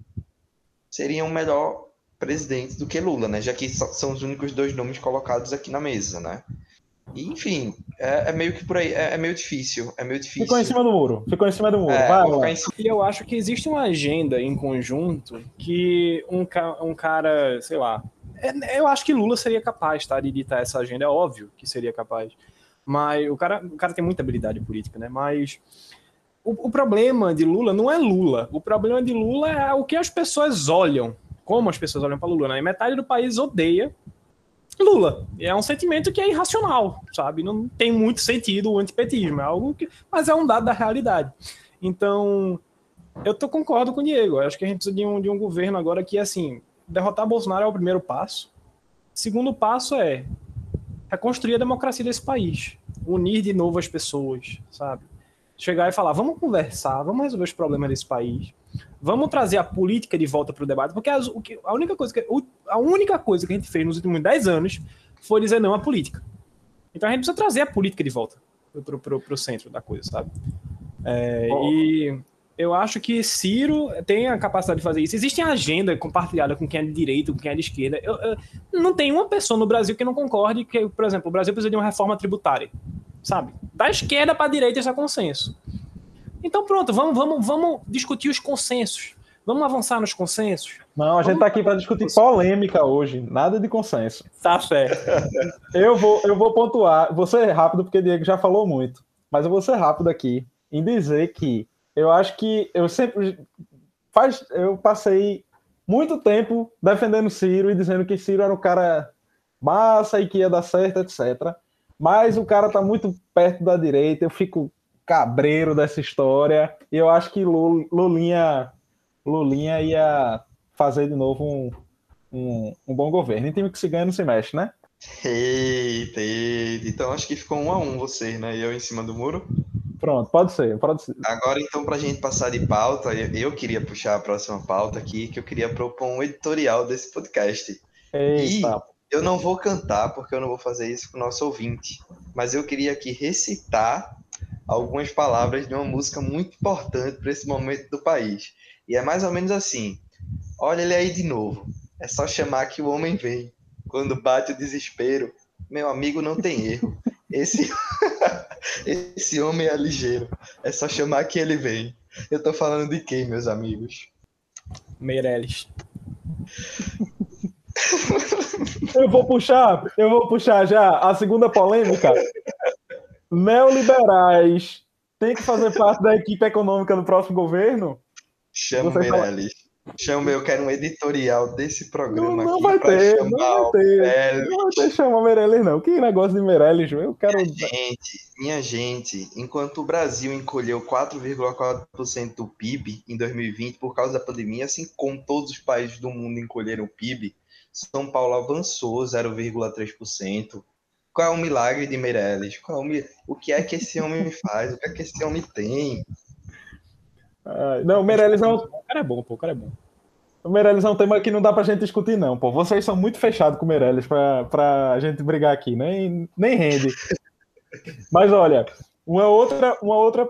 seria um melhor presidente do que Lula, né? Já que são os únicos dois nomes colocados aqui na mesa, né? E, enfim, é, é, meio que por aí, é, é, meio difícil, é meio difícil. Ficou em cima do muro, ficou em cima do muro. É, Vai, E eu acho que existe uma agenda em conjunto que um, um cara, sei lá, é, eu acho que Lula seria capaz, tá, de editar essa agenda, é óbvio que seria capaz. Mas o cara, o cara tem muita habilidade política, né? Mas o, o problema de Lula não é Lula. O problema de Lula é o que as pessoas olham como as pessoas olham para Lula, né? E metade do país odeia Lula. É um sentimento que é irracional, sabe? Não tem muito sentido o antipetismo, é algo que, mas é um dado da realidade. Então, eu tô concordo com o Diego. Eu acho que a gente precisa de um, de um governo agora que, assim, derrotar Bolsonaro é o primeiro passo. Segundo passo é reconstruir a democracia desse país, unir de novo as pessoas, sabe? Chegar e falar, vamos conversar, vamos resolver os problemas desse país Vamos trazer a política de volta para o debate, porque as, o que, a, única coisa que, a única coisa que a gente fez nos últimos 10 anos foi dizer não à política. Então a gente precisa trazer a política de volta para o centro da coisa, sabe? É, oh. E eu acho que Ciro tem a capacidade de fazer isso. Existe a agenda compartilhada com quem é de direita, com quem é de esquerda. Eu, eu, não tem uma pessoa no Brasil que não concorde que, por exemplo, o Brasil precisa de uma reforma tributária. Sabe? Da esquerda para a direita isso é consenso. Então pronto, vamos, vamos, vamos discutir os consensos. Vamos avançar nos consensos? Não, a gente está aqui para discutir polêmica hoje, nada de consenso. Tá certo. eu, vou, eu vou pontuar, vou ser rápido porque o Diego já falou muito, mas eu vou ser rápido aqui em dizer que eu acho que eu sempre faz, eu passei muito tempo defendendo Ciro e dizendo que Ciro era um cara massa e que ia dar certo, etc. Mas o cara tá muito perto da direita, eu fico cabreiro dessa história. E eu acho que Lulinha, Lulinha ia fazer de novo um, um, um bom governo. E time que se ganha não se mexe, né? Eita, eita. Então acho que ficou um a um você, né? E eu em cima do muro. Pronto, pode ser, pode ser. Agora, então, para a gente passar de pauta, eu queria puxar a próxima pauta aqui, que eu queria propor um editorial desse podcast. Eita. E eu não vou cantar, porque eu não vou fazer isso com o nosso ouvinte, mas eu queria aqui recitar algumas palavras de uma música muito importante para esse momento do país. E é mais ou menos assim: Olha ele aí de novo, é só chamar que o homem vem. Quando bate o desespero, meu amigo não tem erro. Esse. Esse homem é ligeiro. É só chamar que ele vem. Eu tô falando de quem, meus amigos? Meirelles. eu vou puxar, eu vou puxar já a segunda polêmica. Neoliberais tem que fazer parte da equipe econômica do próximo governo? Chama Meirelles. Chama, eu quero um editorial desse programa. Não, não vai ter, não vai ter. Não vai ter chamar Meirelles, não. Que negócio de Meirelles, eu quero. Minha gente, minha gente, enquanto o Brasil encolheu 4,4% do PIB em 2020 por causa da pandemia, assim como todos os países do mundo encolheram o PIB, São Paulo avançou 0,3%. Qual é o milagre de Meirelles? Qual é o, o que é que esse homem faz? O que é que esse homem tem? Não, o Meirelles é um. O cara é bom, pô, o cara é bom. O Meirelles é um tema que não dá pra gente discutir, não, pô. Vocês são muito fechados com o Meirelles pra, pra gente brigar aqui, nem, nem rende. Mas olha, uma outra, uma outra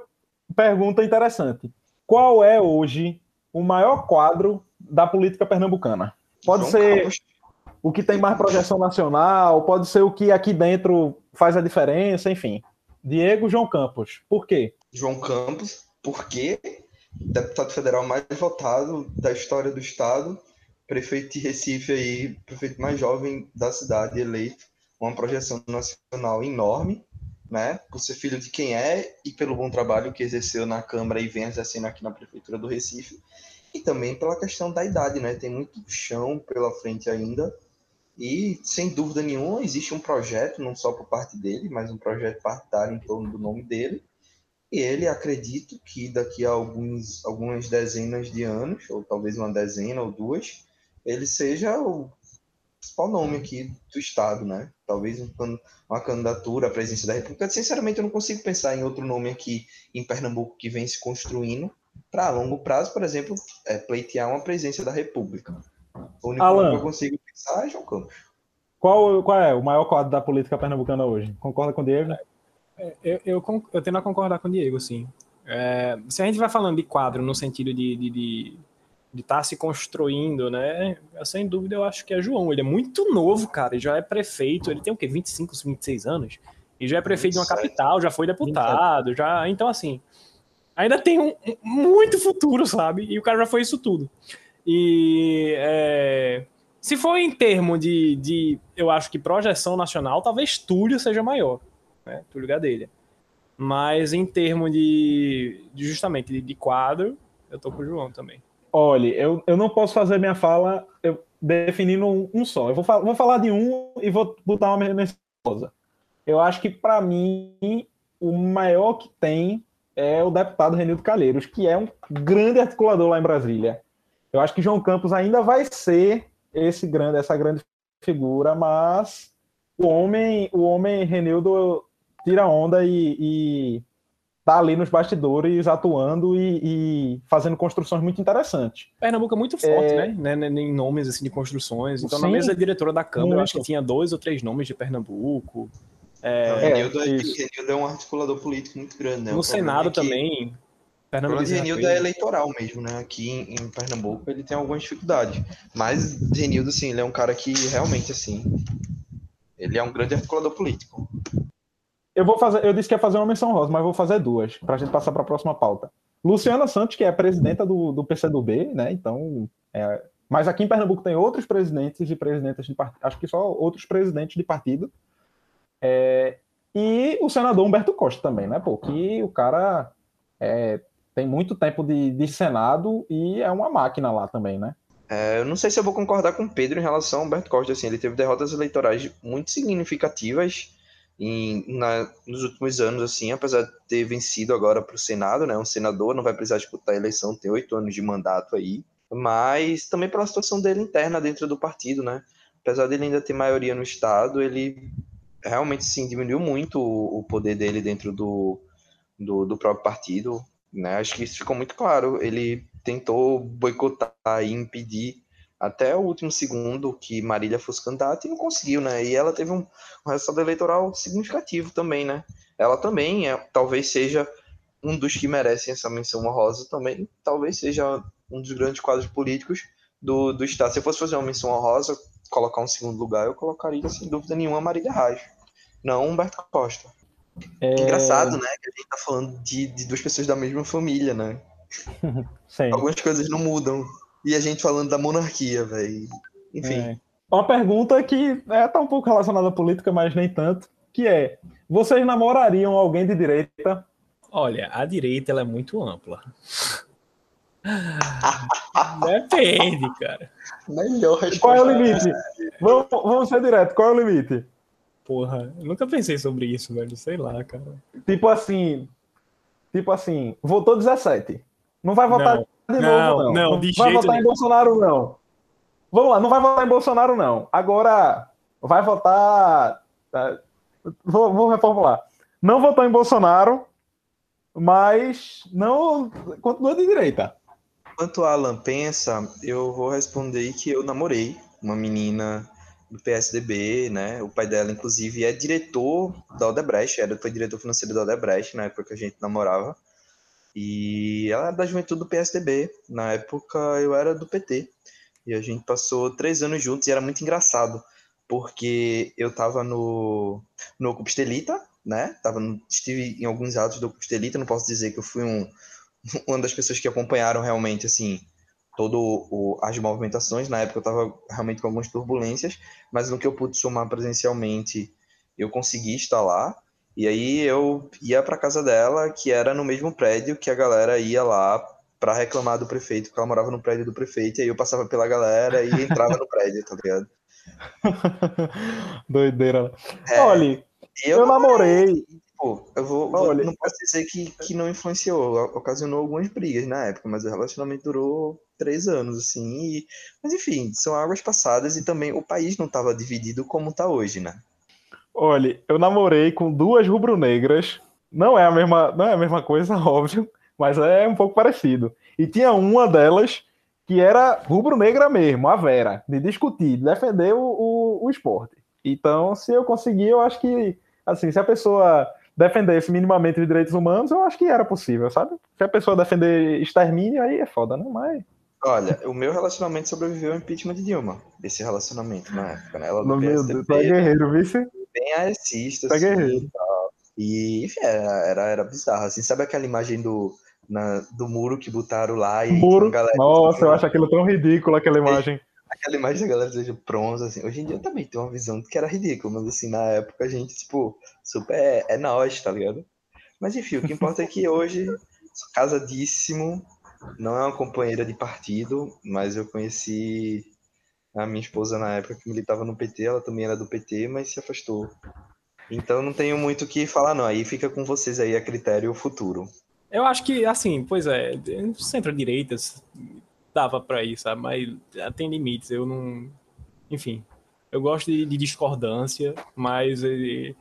pergunta interessante. Qual é hoje o maior quadro da política pernambucana? Pode João ser Campos. o que tem mais projeção nacional, pode ser o que aqui dentro faz a diferença, enfim. Diego João Campos. Por quê? João Campos, porque deputado federal mais votado da história do estado, prefeito de Recife aí, prefeito mais jovem da cidade eleito, uma projeção nacional enorme, né, por ser filho de quem é e pelo bom trabalho que exerceu na Câmara e vem exercendo aqui na prefeitura do Recife, e também pela questão da idade, né, tem muito chão pela frente ainda, e sem dúvida nenhuma existe um projeto, não só por parte dele, mas um projeto partidário em torno do nome dele, e ele, acredito que daqui a alguns, algumas dezenas de anos, ou talvez uma dezena ou duas, ele seja o principal nome aqui do Estado, né? Talvez uma candidatura à presidência da República. Sinceramente, eu não consigo pensar em outro nome aqui em Pernambuco que vem se construindo para longo prazo, por exemplo, é, pleitear uma presidência da República. O único Alan, que eu consigo pensar é João Campos. Qual, qual é o maior quadro da política pernambucana hoje? Concorda com o Diego? É, eu, eu, eu tendo a concordar com o Diego, sim. É, se a gente vai falando de quadro no sentido de estar de, de, tá se construindo, né? Sem dúvida, eu acho que é João. Ele é muito novo, cara. Ele já é prefeito. Ele tem o quê? 25, 26 anos? E já é prefeito de uma capital, já foi deputado, já. Então, assim, ainda tem um, muito futuro, sabe? E o cara já foi isso tudo. E é, se for em termo de, de, eu acho que projeção nacional, talvez Túlio seja maior né? Túlio Gadelha. Mas em termos de, de justamente de, de, quadro, eu tô com o João também. Olha, eu, eu não posso fazer minha fala eu, definindo um, um só. Eu vou, vou falar de um e vou botar uma minha. Eu acho que, para mim, o maior que tem é o deputado Renildo Calheiros, que é um grande articulador lá em Brasília. Eu acho que João Campos ainda vai ser esse grande, essa grande figura, mas o homem, o homem Renildo tira onda e, e tá ali nos bastidores atuando e, e, fazendo construções muito interessantes. Pernambuco é muito forte, é... né? né? Em nomes assim de construções. Então, Sim, na mesa diretora da Câmara, eu acho que tinha dois ou três nomes de Pernambuco. É, Não, Renildo, é, Renildo é um articulador político muito grande, né? No Senado é que... também. O Renildo é eleitoral mesmo, né? Aqui em, em, Pernambuco ele tem algumas dificuldades. Mas Renildo, sim, ele é um cara que realmente, assim, ele é um grande articulador político. Eu vou fazer, eu disse que ia fazer uma menção rosa, mas vou fazer duas, para a gente passar para a próxima pauta. Luciana Santos, que é presidenta do, do PCdoB, né? Então, é, mas aqui em Pernambuco tem outros presidentes e presidentas de partido, acho que só outros presidentes de partido. É, e o senador Humberto Costa também, né? Pô, que o cara é, tem muito tempo de, de Senado e é uma máquina lá também, né? É, eu não sei se eu vou concordar com o Pedro em relação ao Humberto Costa. Assim, ele teve derrotas eleitorais muito significativas em, na, nos últimos anos, assim, apesar de ter vencido agora para o Senado, né? Um senador não vai precisar disputar a eleição, tem oito anos de mandato aí, mas também pela situação dele interna dentro do partido, né? Apesar dele ainda ter maioria no Estado, ele realmente sim diminuiu muito o, o poder dele dentro do, do, do próprio partido. Né? Acho que isso ficou muito claro. Ele tentou boicotar e impedir até o último segundo que Marília fosse candidata e não conseguiu, né? E ela teve um, um resultado eleitoral significativo também, né? Ela também é, talvez seja um dos que merecem essa menção honrosa também, talvez seja um dos grandes quadros políticos do, do Estado. Se eu fosse fazer uma menção honrosa, colocar um segundo lugar, eu colocaria, sem dúvida nenhuma, Marília Reis, não Humberto Costa. É... Engraçado, né? Que a gente tá falando de, de duas pessoas da mesma família, né? Algumas coisas não mudam. E a gente falando da monarquia, velho. Enfim. É. Uma pergunta que é, tá um pouco relacionada à política, mas nem tanto. Que é: vocês namorariam alguém de direita? Olha, a direita ela é muito ampla. Depende, cara. Melhor. Qual é o limite? Vamos, vamos ser direto, qual é o limite? Porra, eu nunca pensei sobre isso, velho. Sei lá, cara. Tipo assim. Tipo assim, votou 17. Não vai votar não, de novo, não. Não, não, vai votar em Bolsonaro, não. Vamos lá, não vai votar em Bolsonaro, não. Agora, vai votar. É, vou, vou reformular. Não votou em Bolsonaro, mas não continua de direita. Quanto a Alan pensa, eu vou responder que eu namorei uma menina do PSDB, né? O pai dela, inclusive, é diretor da Odebrecht, era, foi diretor financeiro da Odebrecht na época que a gente namorava. E ela era da juventude do PSDB. Na época eu era do PT. E a gente passou três anos juntos e era muito engraçado, porque eu tava no, no Ocupstelita, né? Tava no, estive em alguns atos do Ocupstelita, não posso dizer que eu fui um, uma das pessoas que acompanharam realmente, assim, todo o, as movimentações. Na época eu estava realmente com algumas turbulências, mas no que eu pude somar presencialmente, eu consegui estar lá. E aí eu ia para casa dela, que era no mesmo prédio que a galera ia lá para reclamar do prefeito, porque ela morava no prédio do prefeito, e aí eu passava pela galera e entrava no prédio, tá ligado? Doideira. É, Olha, eu, eu namorei. Pô, eu vou, vou não posso dizer que, que não influenciou, ocasionou algumas brigas na época, mas o relacionamento durou três anos, assim. E... Mas enfim, são águas passadas e também o país não estava dividido como está hoje, né? Olha, eu namorei com duas rubro-negras. Não é a mesma, não é a mesma coisa, óbvio, mas é um pouco parecido. E tinha uma delas que era rubro-negra mesmo, a Vera, de discutir, de defender o, o, o esporte. Então, se eu conseguir, eu acho que, assim, se a pessoa defendesse minimamente os direitos humanos, eu acho que era possível, sabe? Se a pessoa defender extermínio, aí é foda, né? Mas Olha, o meu relacionamento sobreviveu ao impeachment de Dilma, desse relacionamento na época, né? Ela do meu Deus, tá guerreiro, viu? Bem aecista, tá assim, guerreiro. E, enfim, era, era, era bizarro, assim, sabe aquela imagem do, na, do muro que botaram lá e muro? Galera, Nossa, eu acho aquilo tão ridículo, aquela imagem. Aquela imagem da galera seja pronta, assim. Hoje em dia eu também tenho uma visão que era ridículo, mas assim, na época a gente, tipo, super é, é nós, tá ligado? Mas enfim, o que importa é que hoje casadíssimo, não é uma companheira de partido, mas eu conheci a minha esposa na época que militava no PT, ela também era do PT, mas se afastou. Então não tenho muito o que falar, não. Aí fica com vocês aí a critério futuro. Eu acho que, assim, pois é, centro-direitas dava para ir, sabe? Mas tem limites. Eu não. Enfim, eu gosto de, de discordância, mas eh,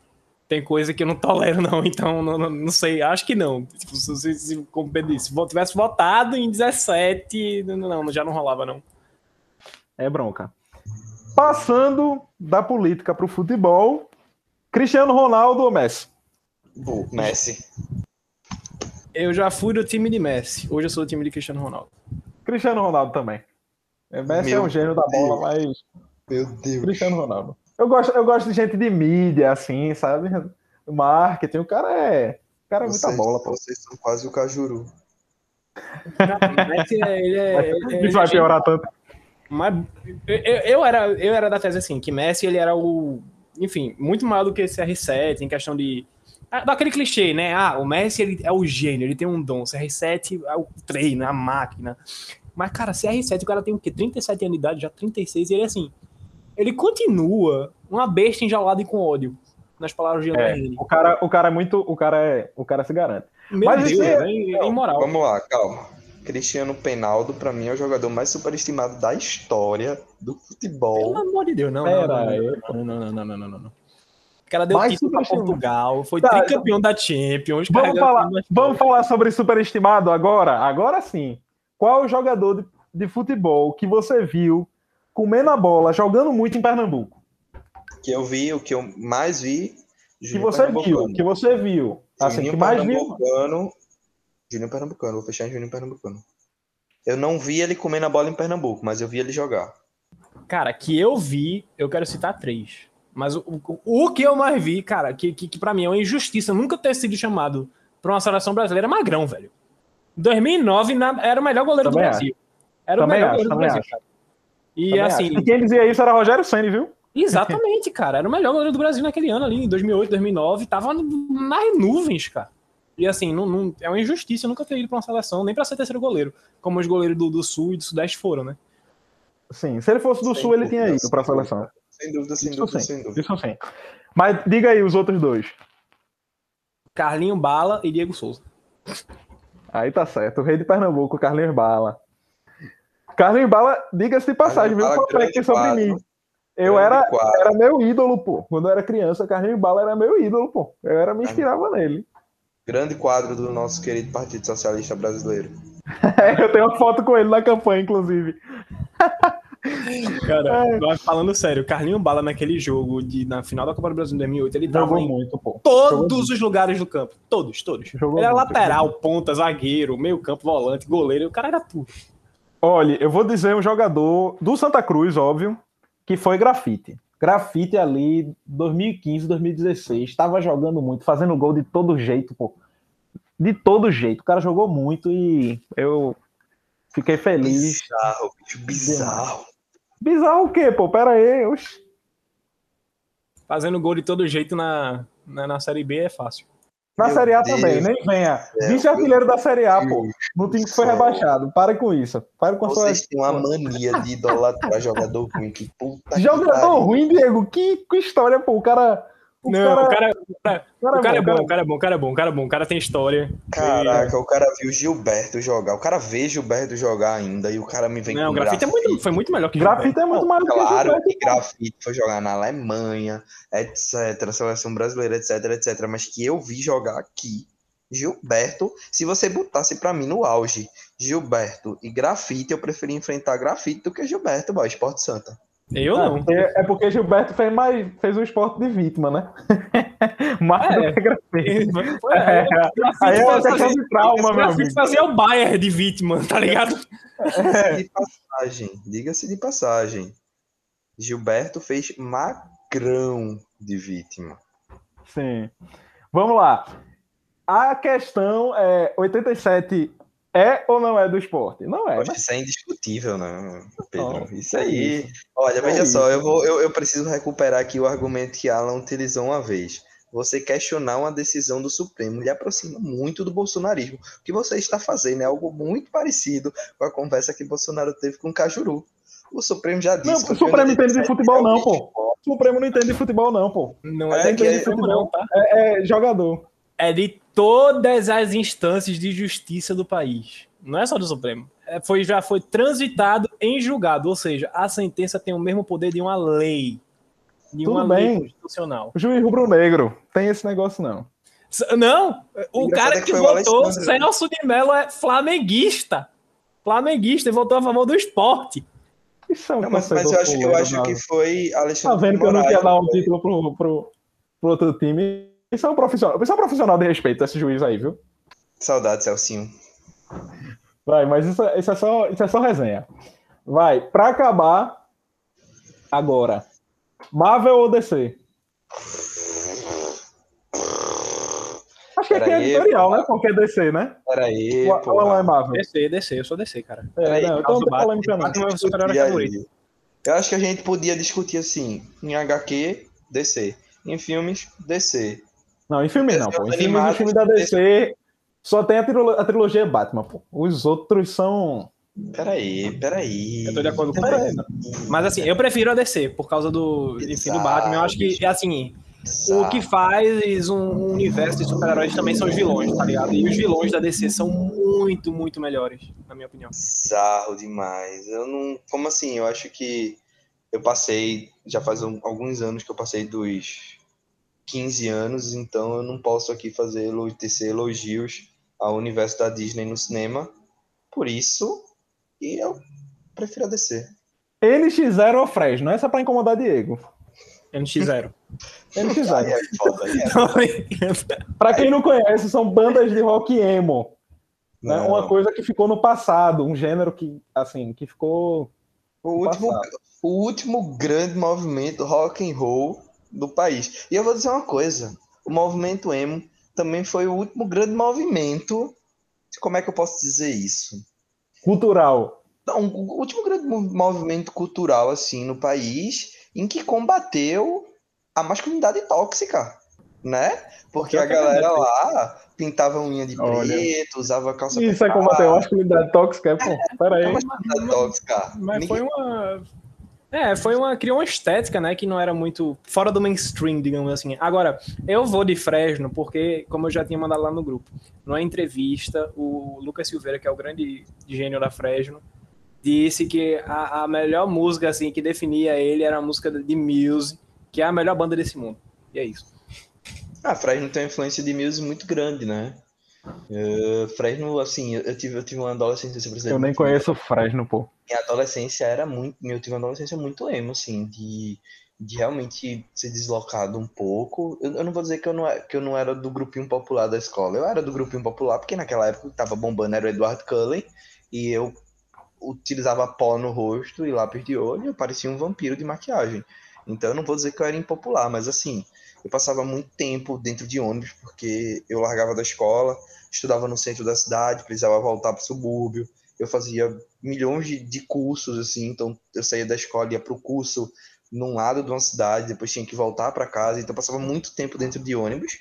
tem coisa que eu não tolero, não, então não, não, não sei, acho que não. Tipo, se, se, como Pedro disse, se tivesse votado em 17, não, não, já não rolava, não. É bronca. Passando da política para o futebol, Cristiano Ronaldo ou Messi? Messi. Eu já fui do time de Messi. Hoje eu sou do time de Cristiano Ronaldo. Cristiano Ronaldo também. É, Messi Meu é um gênio da bola, mas Meu Deus. Cristiano Ronaldo. Eu gosto, eu gosto de gente de mídia, assim, sabe? Marketing. O cara é. O cara é muita Vocês- bola, pô. Vocês são quase o Cajuru. Messi, é- ele é, ele é- Isso vai piorar tanto. Mas eu, eu, era, eu era da tese assim, que Messi ele era o. Enfim, muito maior do que CR7 em questão de. ah, Daquele clichê, né? Ah, o Messi ele é o gênio, ele tem um dom. CR7 é o treino, é a máquina. Mas, cara, CR7, o cara tem o quê? 37 anos de idade, já 36, e ele assim. Ele continua uma besta enjaulada e com ódio. Nas palavras de André É, o cara, o cara é muito. O cara é. O cara se garante. Meu mas Deus, isso é- é, é imoral. Vamos lá, calma. Cristiano Penaldo, pra mim, é o jogador mais superestimado da história do Pelo futebol. amor de Deus, não. Pera não, não, não, não, não, não, não. O cara deu Mais título pra. Portugal, foi Tá, tricampeão da Champions. Vamos falar, vamos falar sobre superestimado agora? Agora sim. Qual é o jogador de, de futebol que você viu comendo a bola, jogando muito em Pernambuco? Que eu vi, o que eu mais vi. Que você viu, que você viu. Assim, Juninho que mais viu. Júnior Pernambucano, vou fechar em Júnior Pernambucano. Eu não vi ele comendo a bola em Pernambuco, mas eu vi ele jogar. Cara, que eu vi, eu quero citar três. Mas o, o, o que eu mais vi, cara, que, que, que pra mim é uma injustiça nunca ter sido chamado pra uma seleção brasileira é Magrão, velho. Em 2009 na- era o melhor goleiro Também do Brasil. Era o melhor acho, goleiro do Brasil, acho. cara. E Também assim, acho. E quem dizia isso era Rogério Senni, viu? exatamente, cara. Era o melhor goleiro do Brasil naquele ano ali, em 2008, 2009. Tava nas nuvens, cara. E assim, não, não- é uma injustiça nunca ter ido pra uma seleção, nem pra ser terceiro goleiro, como os goleiros do, do Sul e do Sudeste foram, né? Sim, se ele fosse do Sem Sul, ele dúvida, tinha ido pra seleção. Sem dúvida, sem dúvida, sim, sem dúvida. Isso sim. Mas diga aí os outros dois. Carlinho Bala e Diego Souza. Aí tá certo. O rei de Pernambuco, Carlinhos Bala. Carlinhos Bala, diga-se de passagem, viu? Grande sobre quadro. mim. Eu Grande era, quadro. era meu ídolo, pô. Quando eu era criança, Carlinhos Bala era meu ídolo, pô. Eu era, me inspirava nele. Grande quadro do nosso querido Partido Socialista Brasileiro. eu tenho uma foto com ele na campanha, inclusive. Cara, agora falando sério, Carlinho Bala naquele jogo de, na final da Copa do Brasil em 2008, ele tava Jogou em muito, pô. todos os lugares do campo. Todos, todos. Jogou ele era muito, lateral, ponta, zagueiro, meio campo, volante, goleiro. O cara era tudo. Olha, eu vou dizer um jogador do Santa Cruz, óbvio, que foi grafite. Grafite ali, 2015, 2016. Estava jogando muito, fazendo gol de todo jeito, pô. De todo jeito. O cara jogou muito e eu fiquei feliz. Bizarro, bicho, bizarro. Bizarro o quê, pô? Pera aí. Oxi. Fazendo gol de todo jeito na, na, na Série B é fácil. Na Meu Série A Deus também, nem venha. Vice-artilheiro da Série A, pô. Deus No time que foi céu. rebaixado. Pare com isso. Pare com a sua. Vocês têm uma mania de idolatrar jogador ruim. Que puta que Jogador pariu. ruim, Diego. Que, que história, pô. O cara. O Não, cara, o cara, o cara, o o cara é bom, o cara é bom, o cara é bom, o cara é bom, o cara tem história. Caraca, o cara viu Gilberto jogar. O cara vê Gilberto jogar ainda e o cara me vem Não, o com grafite é muito, foi muito melhor que Grafite é muito mais do que Claro Gilberto, que grafite foi jogar na Alemanha, etc, seleção brasileira, etc, etc, mas que eu vi jogar aqui, Gilberto, se você botasse pra mim no auge, Gilberto e grafite, eu preferia enfrentar grafite do que Gilberto, boy, Esporte Santa. Eu É não. é porque Gilberto fez mais fez um esporte de vítima, né? mais É. do que grafite. Foi- é, Aí é uma questão de trauma, meu grafite amigo. fazia o Bayern de vítima, tá ligado? Diga-se de passagem, diga-se de passagem, Gilberto fez magrão de vítima. Sim. Vamos lá. A questão é: 87 é ou não é do esporte? Não é. Né? que isso é indiscutível, né, Pedro? Não, isso é aí. isso. Olha, veja É só, isso. eu, vou, eu, eu preciso recuperar aqui o argumento que Alan utilizou uma vez. Você questionar uma decisão do Supremo lhe aproxima muito do bolsonarismo. O que você está fazendo é algo muito parecido com a conversa que Bolsonaro teve com Cajuru. O Supremo já disse. Não, que o Supremo onde entende de ele futebol, é não, o pô. O Supremo não entende de futebol, não, pô. Não É é, é futebol, não, tá? É, é jogador. É de todas as instâncias de justiça do país. Não é só do Supremo. É, foi, já foi transitado em julgado, ou seja, a sentença tem o mesmo poder de uma lei. De Tudo uma lei bem. constitucional. O juiz rubro-negro. Tem esse negócio, não. S- Não, o cara é que que votou. Celso de Mello, é flamenguista. Flamenguista e votou a favor do esporte. Isso é um Não, mas, mas eu acho que eu acho que foi Tá Alexandre vendo de que eu não queria dar um título pro, pro, pro outro time? Isso é um profissional. Isso é um profissional de respeito, esse juiz aí, viu? Saudade, Celcinho. Vai, mas isso, isso, é só, isso é só resenha. Vai, pra acabar, agora. Marvel ou DC? Acho que aqui é editorial, né? Porque é DC, né? Peraí, pô. ou ela é Marvel? DC, DC, eu sou DC, cara. É, Peraí, não, então não tem polêmica não. Batman é o super-herói aí? favorito. Eu acho que a gente podia discutir assim, em HQ, DC. Em filmes, DC. Não, em filme não, pô. Em filme, em filme da DC, só tem a, trilo- a trilogia Batman, pô. Os outros são. Peraí, peraí. Eu tô de acordo com você. Mas assim, eu prefiro a DC, por causa do, enfim, do Batman. Eu acho que, assim, o que faz um, um universo de super-heróis também são os vilões, tá ligado? E os vilões da DC são muito, muito melhores, na minha opinião. Bizarro demais. Eu não. Como assim? Eu acho que eu passei. Já faz um- alguns anos que eu passei dos 15 anos, então eu não posso aqui fazer tecer elogios ao universo da Disney no cinema. Por isso, e eu prefiro a DC. NX0 ou Fresno, essa é pra incomodar Diego. NX0. Aí NX0. é foda, né? pra quem não conhece, são bandas de rock emo. Né? Não. Uma coisa que ficou no passado, um gênero que, assim, que ficou. O último, o último grande movimento rock and roll do país. E eu vou dizer uma coisa: o movimento emo também foi o último grande movimento. Como é que eu posso dizer isso? cultural. Não, o último grande mo- movimento cultural assim no país em que combateu a masculinidade tóxica, né? Porque a galera lá pintava unha de Olha. preto, usava calça Isso é combater a masculinidade tóxica, é, pô. Pera é aí. masculinidade tóxica. Mas Ninguém- foi uma. É, foi uma. Criou uma estética, né? Que não era muito. Fora do mainstream, digamos assim. Agora, eu vou de Fresno, porque, como eu já tinha mandado lá no grupo, numa entrevista, o Lucas Silveira, que é o grande gênio da Fresno, disse que a, a melhor música, assim, que definia ele era a música de Muse, que é a melhor banda desse mundo. E é isso. Ah, Fresno tem uma influência de Muse muito grande, né? Uh, Fresno, assim, eu tive, eu tive uma adolescência brasileira. Eu nem conheço o Fresno, pô. Minha adolescência era muito. Eu tive uma adolescência muito emo, assim, de, de realmente ser deslocado um pouco. Eu, eu não vou dizer que eu não, que eu não era do grupinho popular da escola. Eu era do grupinho popular, porque naquela época que tava bombando era o Edward Cullen, e eu utilizava pó no rosto e lápis de olho, eu parecia um vampiro de maquiagem. Então eu não vou dizer que eu era impopular, mas assim, eu passava muito tempo dentro de ônibus, porque eu largava da escola, estudava no centro da cidade, precisava voltar para o subúrbio, eu fazia milhões de, de cursos, assim, então eu saía da escola, ia para o curso num lado de uma cidade, depois tinha que voltar para casa, então passava muito tempo dentro de ônibus,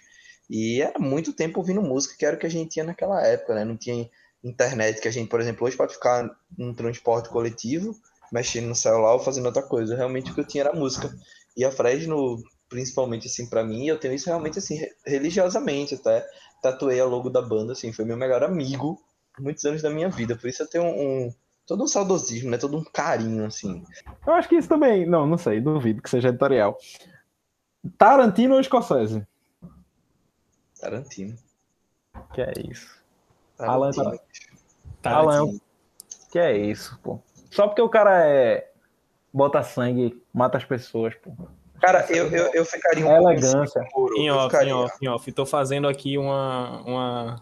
e era muito tempo ouvindo música, que era o que a gente tinha naquela época, né? Não tinha internet, que a gente, por exemplo, hoje pode ficar num transporte coletivo, mexendo no celular ou fazendo outra coisa. Realmente o que eu tinha era música. E a Fresno, principalmente assim, para mim, eu tenho isso realmente assim, re- religiosamente até. Tatuei a logo da banda, assim, foi meu melhor amigo por muitos anos da minha vida. Por isso eu tenho um, um- todo um saudosismo, né? Todo um carinho, assim. Eu acho que isso também. Não, não sei, duvido que seja editorial. Tarantino ou Scorsese? Tarantino. Que é isso. Alan Tarantino. Alan, assim, Que é isso, pô. Só porque o cara é. Bota sangue, mata as pessoas, pô. Cara, eu, eu, eu ficaria um É pouco em elegância. Em eu off, em ficaria. off, em off. Tô fazendo aqui uma. uma...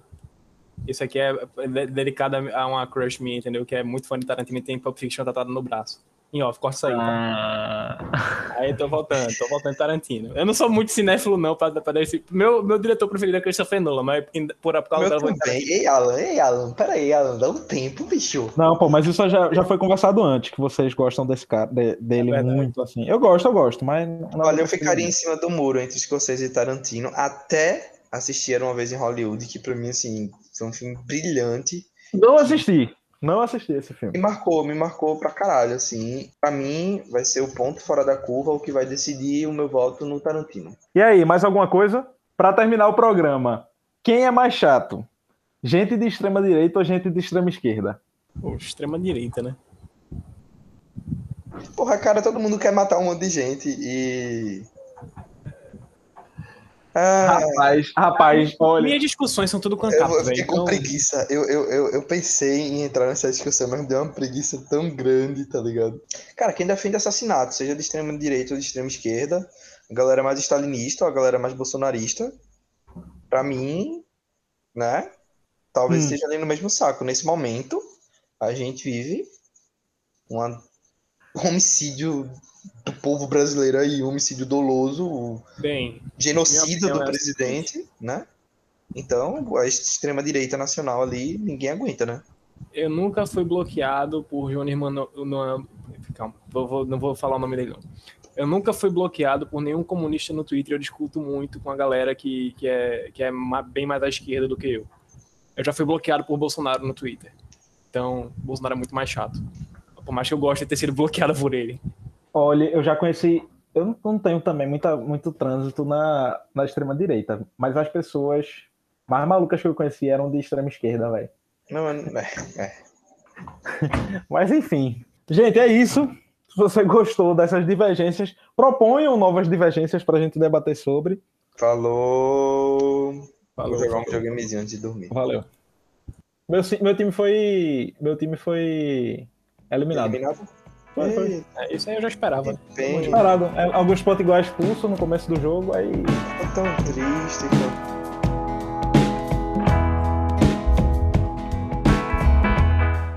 Isso aqui é de- dedicado a uma crush minha, entendeu? Que é muito fã de Tarantino e tem Pulp Fiction tatuado no braço. Em off, corta isso aí. tá? Ah, Aí tô voltando, tô voltando em Tarantino. Eu não sou muito cinéfilo, não, pra, pra dar esse. Meu, meu diretor preferido é Christopher Nolan, mas por, por causa Meu também. Ei, Alan, ei, Alan, peraí, Alan, dá um tempo, bicho. Não, pô, mas isso já, já foi conversado antes, que vocês gostam desse cara, de- dele É muito, assim. Eu gosto, eu gosto, mas. não- Olha, eu ficaria em cima do muro entre Scorsese e Tarantino até assistir uma vez em Hollywood, que pra mim, assim, foi um filme brilhante. Não assisti. Não assisti esse filme. Me marcou, me marcou pra caralho, assim. Pra mim, vai ser o ponto fora da curva, o que vai decidir o meu voto no Tarantino. E aí, mais alguma coisa? Pra terminar o programa, quem é mais chato? Gente de extrema direita ou gente de extrema esquerda? Pô, extrema direita, né? Porra, cara, todo mundo quer matar um monte de gente e. Ah, Rapaz, rapaz, olha. Minhas discussões são tudo com eu, capa, eu fiquei com Então, preguiça. Eu, eu, eu, eu pensei em entrar nessa discussão, mas me deu uma preguiça tão grande, tá ligado? Cara, quem defende assassinato, seja de extrema direita ou de extrema esquerda, a galera mais stalinista ou a galera mais bolsonarista, pra mim, né? talvez hum. esteja ali no mesmo saco. Nesse momento, a gente vive um homicídio do povo brasileiro aí, homicídio doloso, Bem, genocídio do é presidente, né? Então, a extrema-direita nacional ali, ninguém aguenta, né? Eu nunca fui bloqueado por Johnny Mano... No... Calma, vou, não vou falar o nome dele, não. Eu nunca fui bloqueado por nenhum comunista no Twitter. Eu discuto muito com a galera que, que, é, que é bem mais à esquerda do que eu. Eu já fui bloqueado por Bolsonaro no Twitter. Então, Bolsonaro é muito mais chato. Por mais que eu goste de ter sido bloqueado por ele. Olha, eu já conheci. Eu não tenho também muita, muito trânsito na, na extrema-direita, mas as pessoas mais malucas que eu conheci eram de extrema esquerda, velho. Não, é, é. mas enfim. Gente, é isso. Se você gostou dessas divergências, proponham novas divergências para a gente debater sobre. Falou. Falou. Vou jogar um videogamezinho antes de dormir. Valeu. Meu, meu time foi. Meu time foi. Eliminado. Eliminado? Foi, foi. É, isso aí eu já esperava. Bem... Esperado. É, alguns expulso no começo do jogo, aí. É tão triste, cara.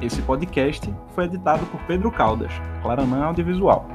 Esse podcast foi editado por Pedro Caldas, Claranã Audiovisual.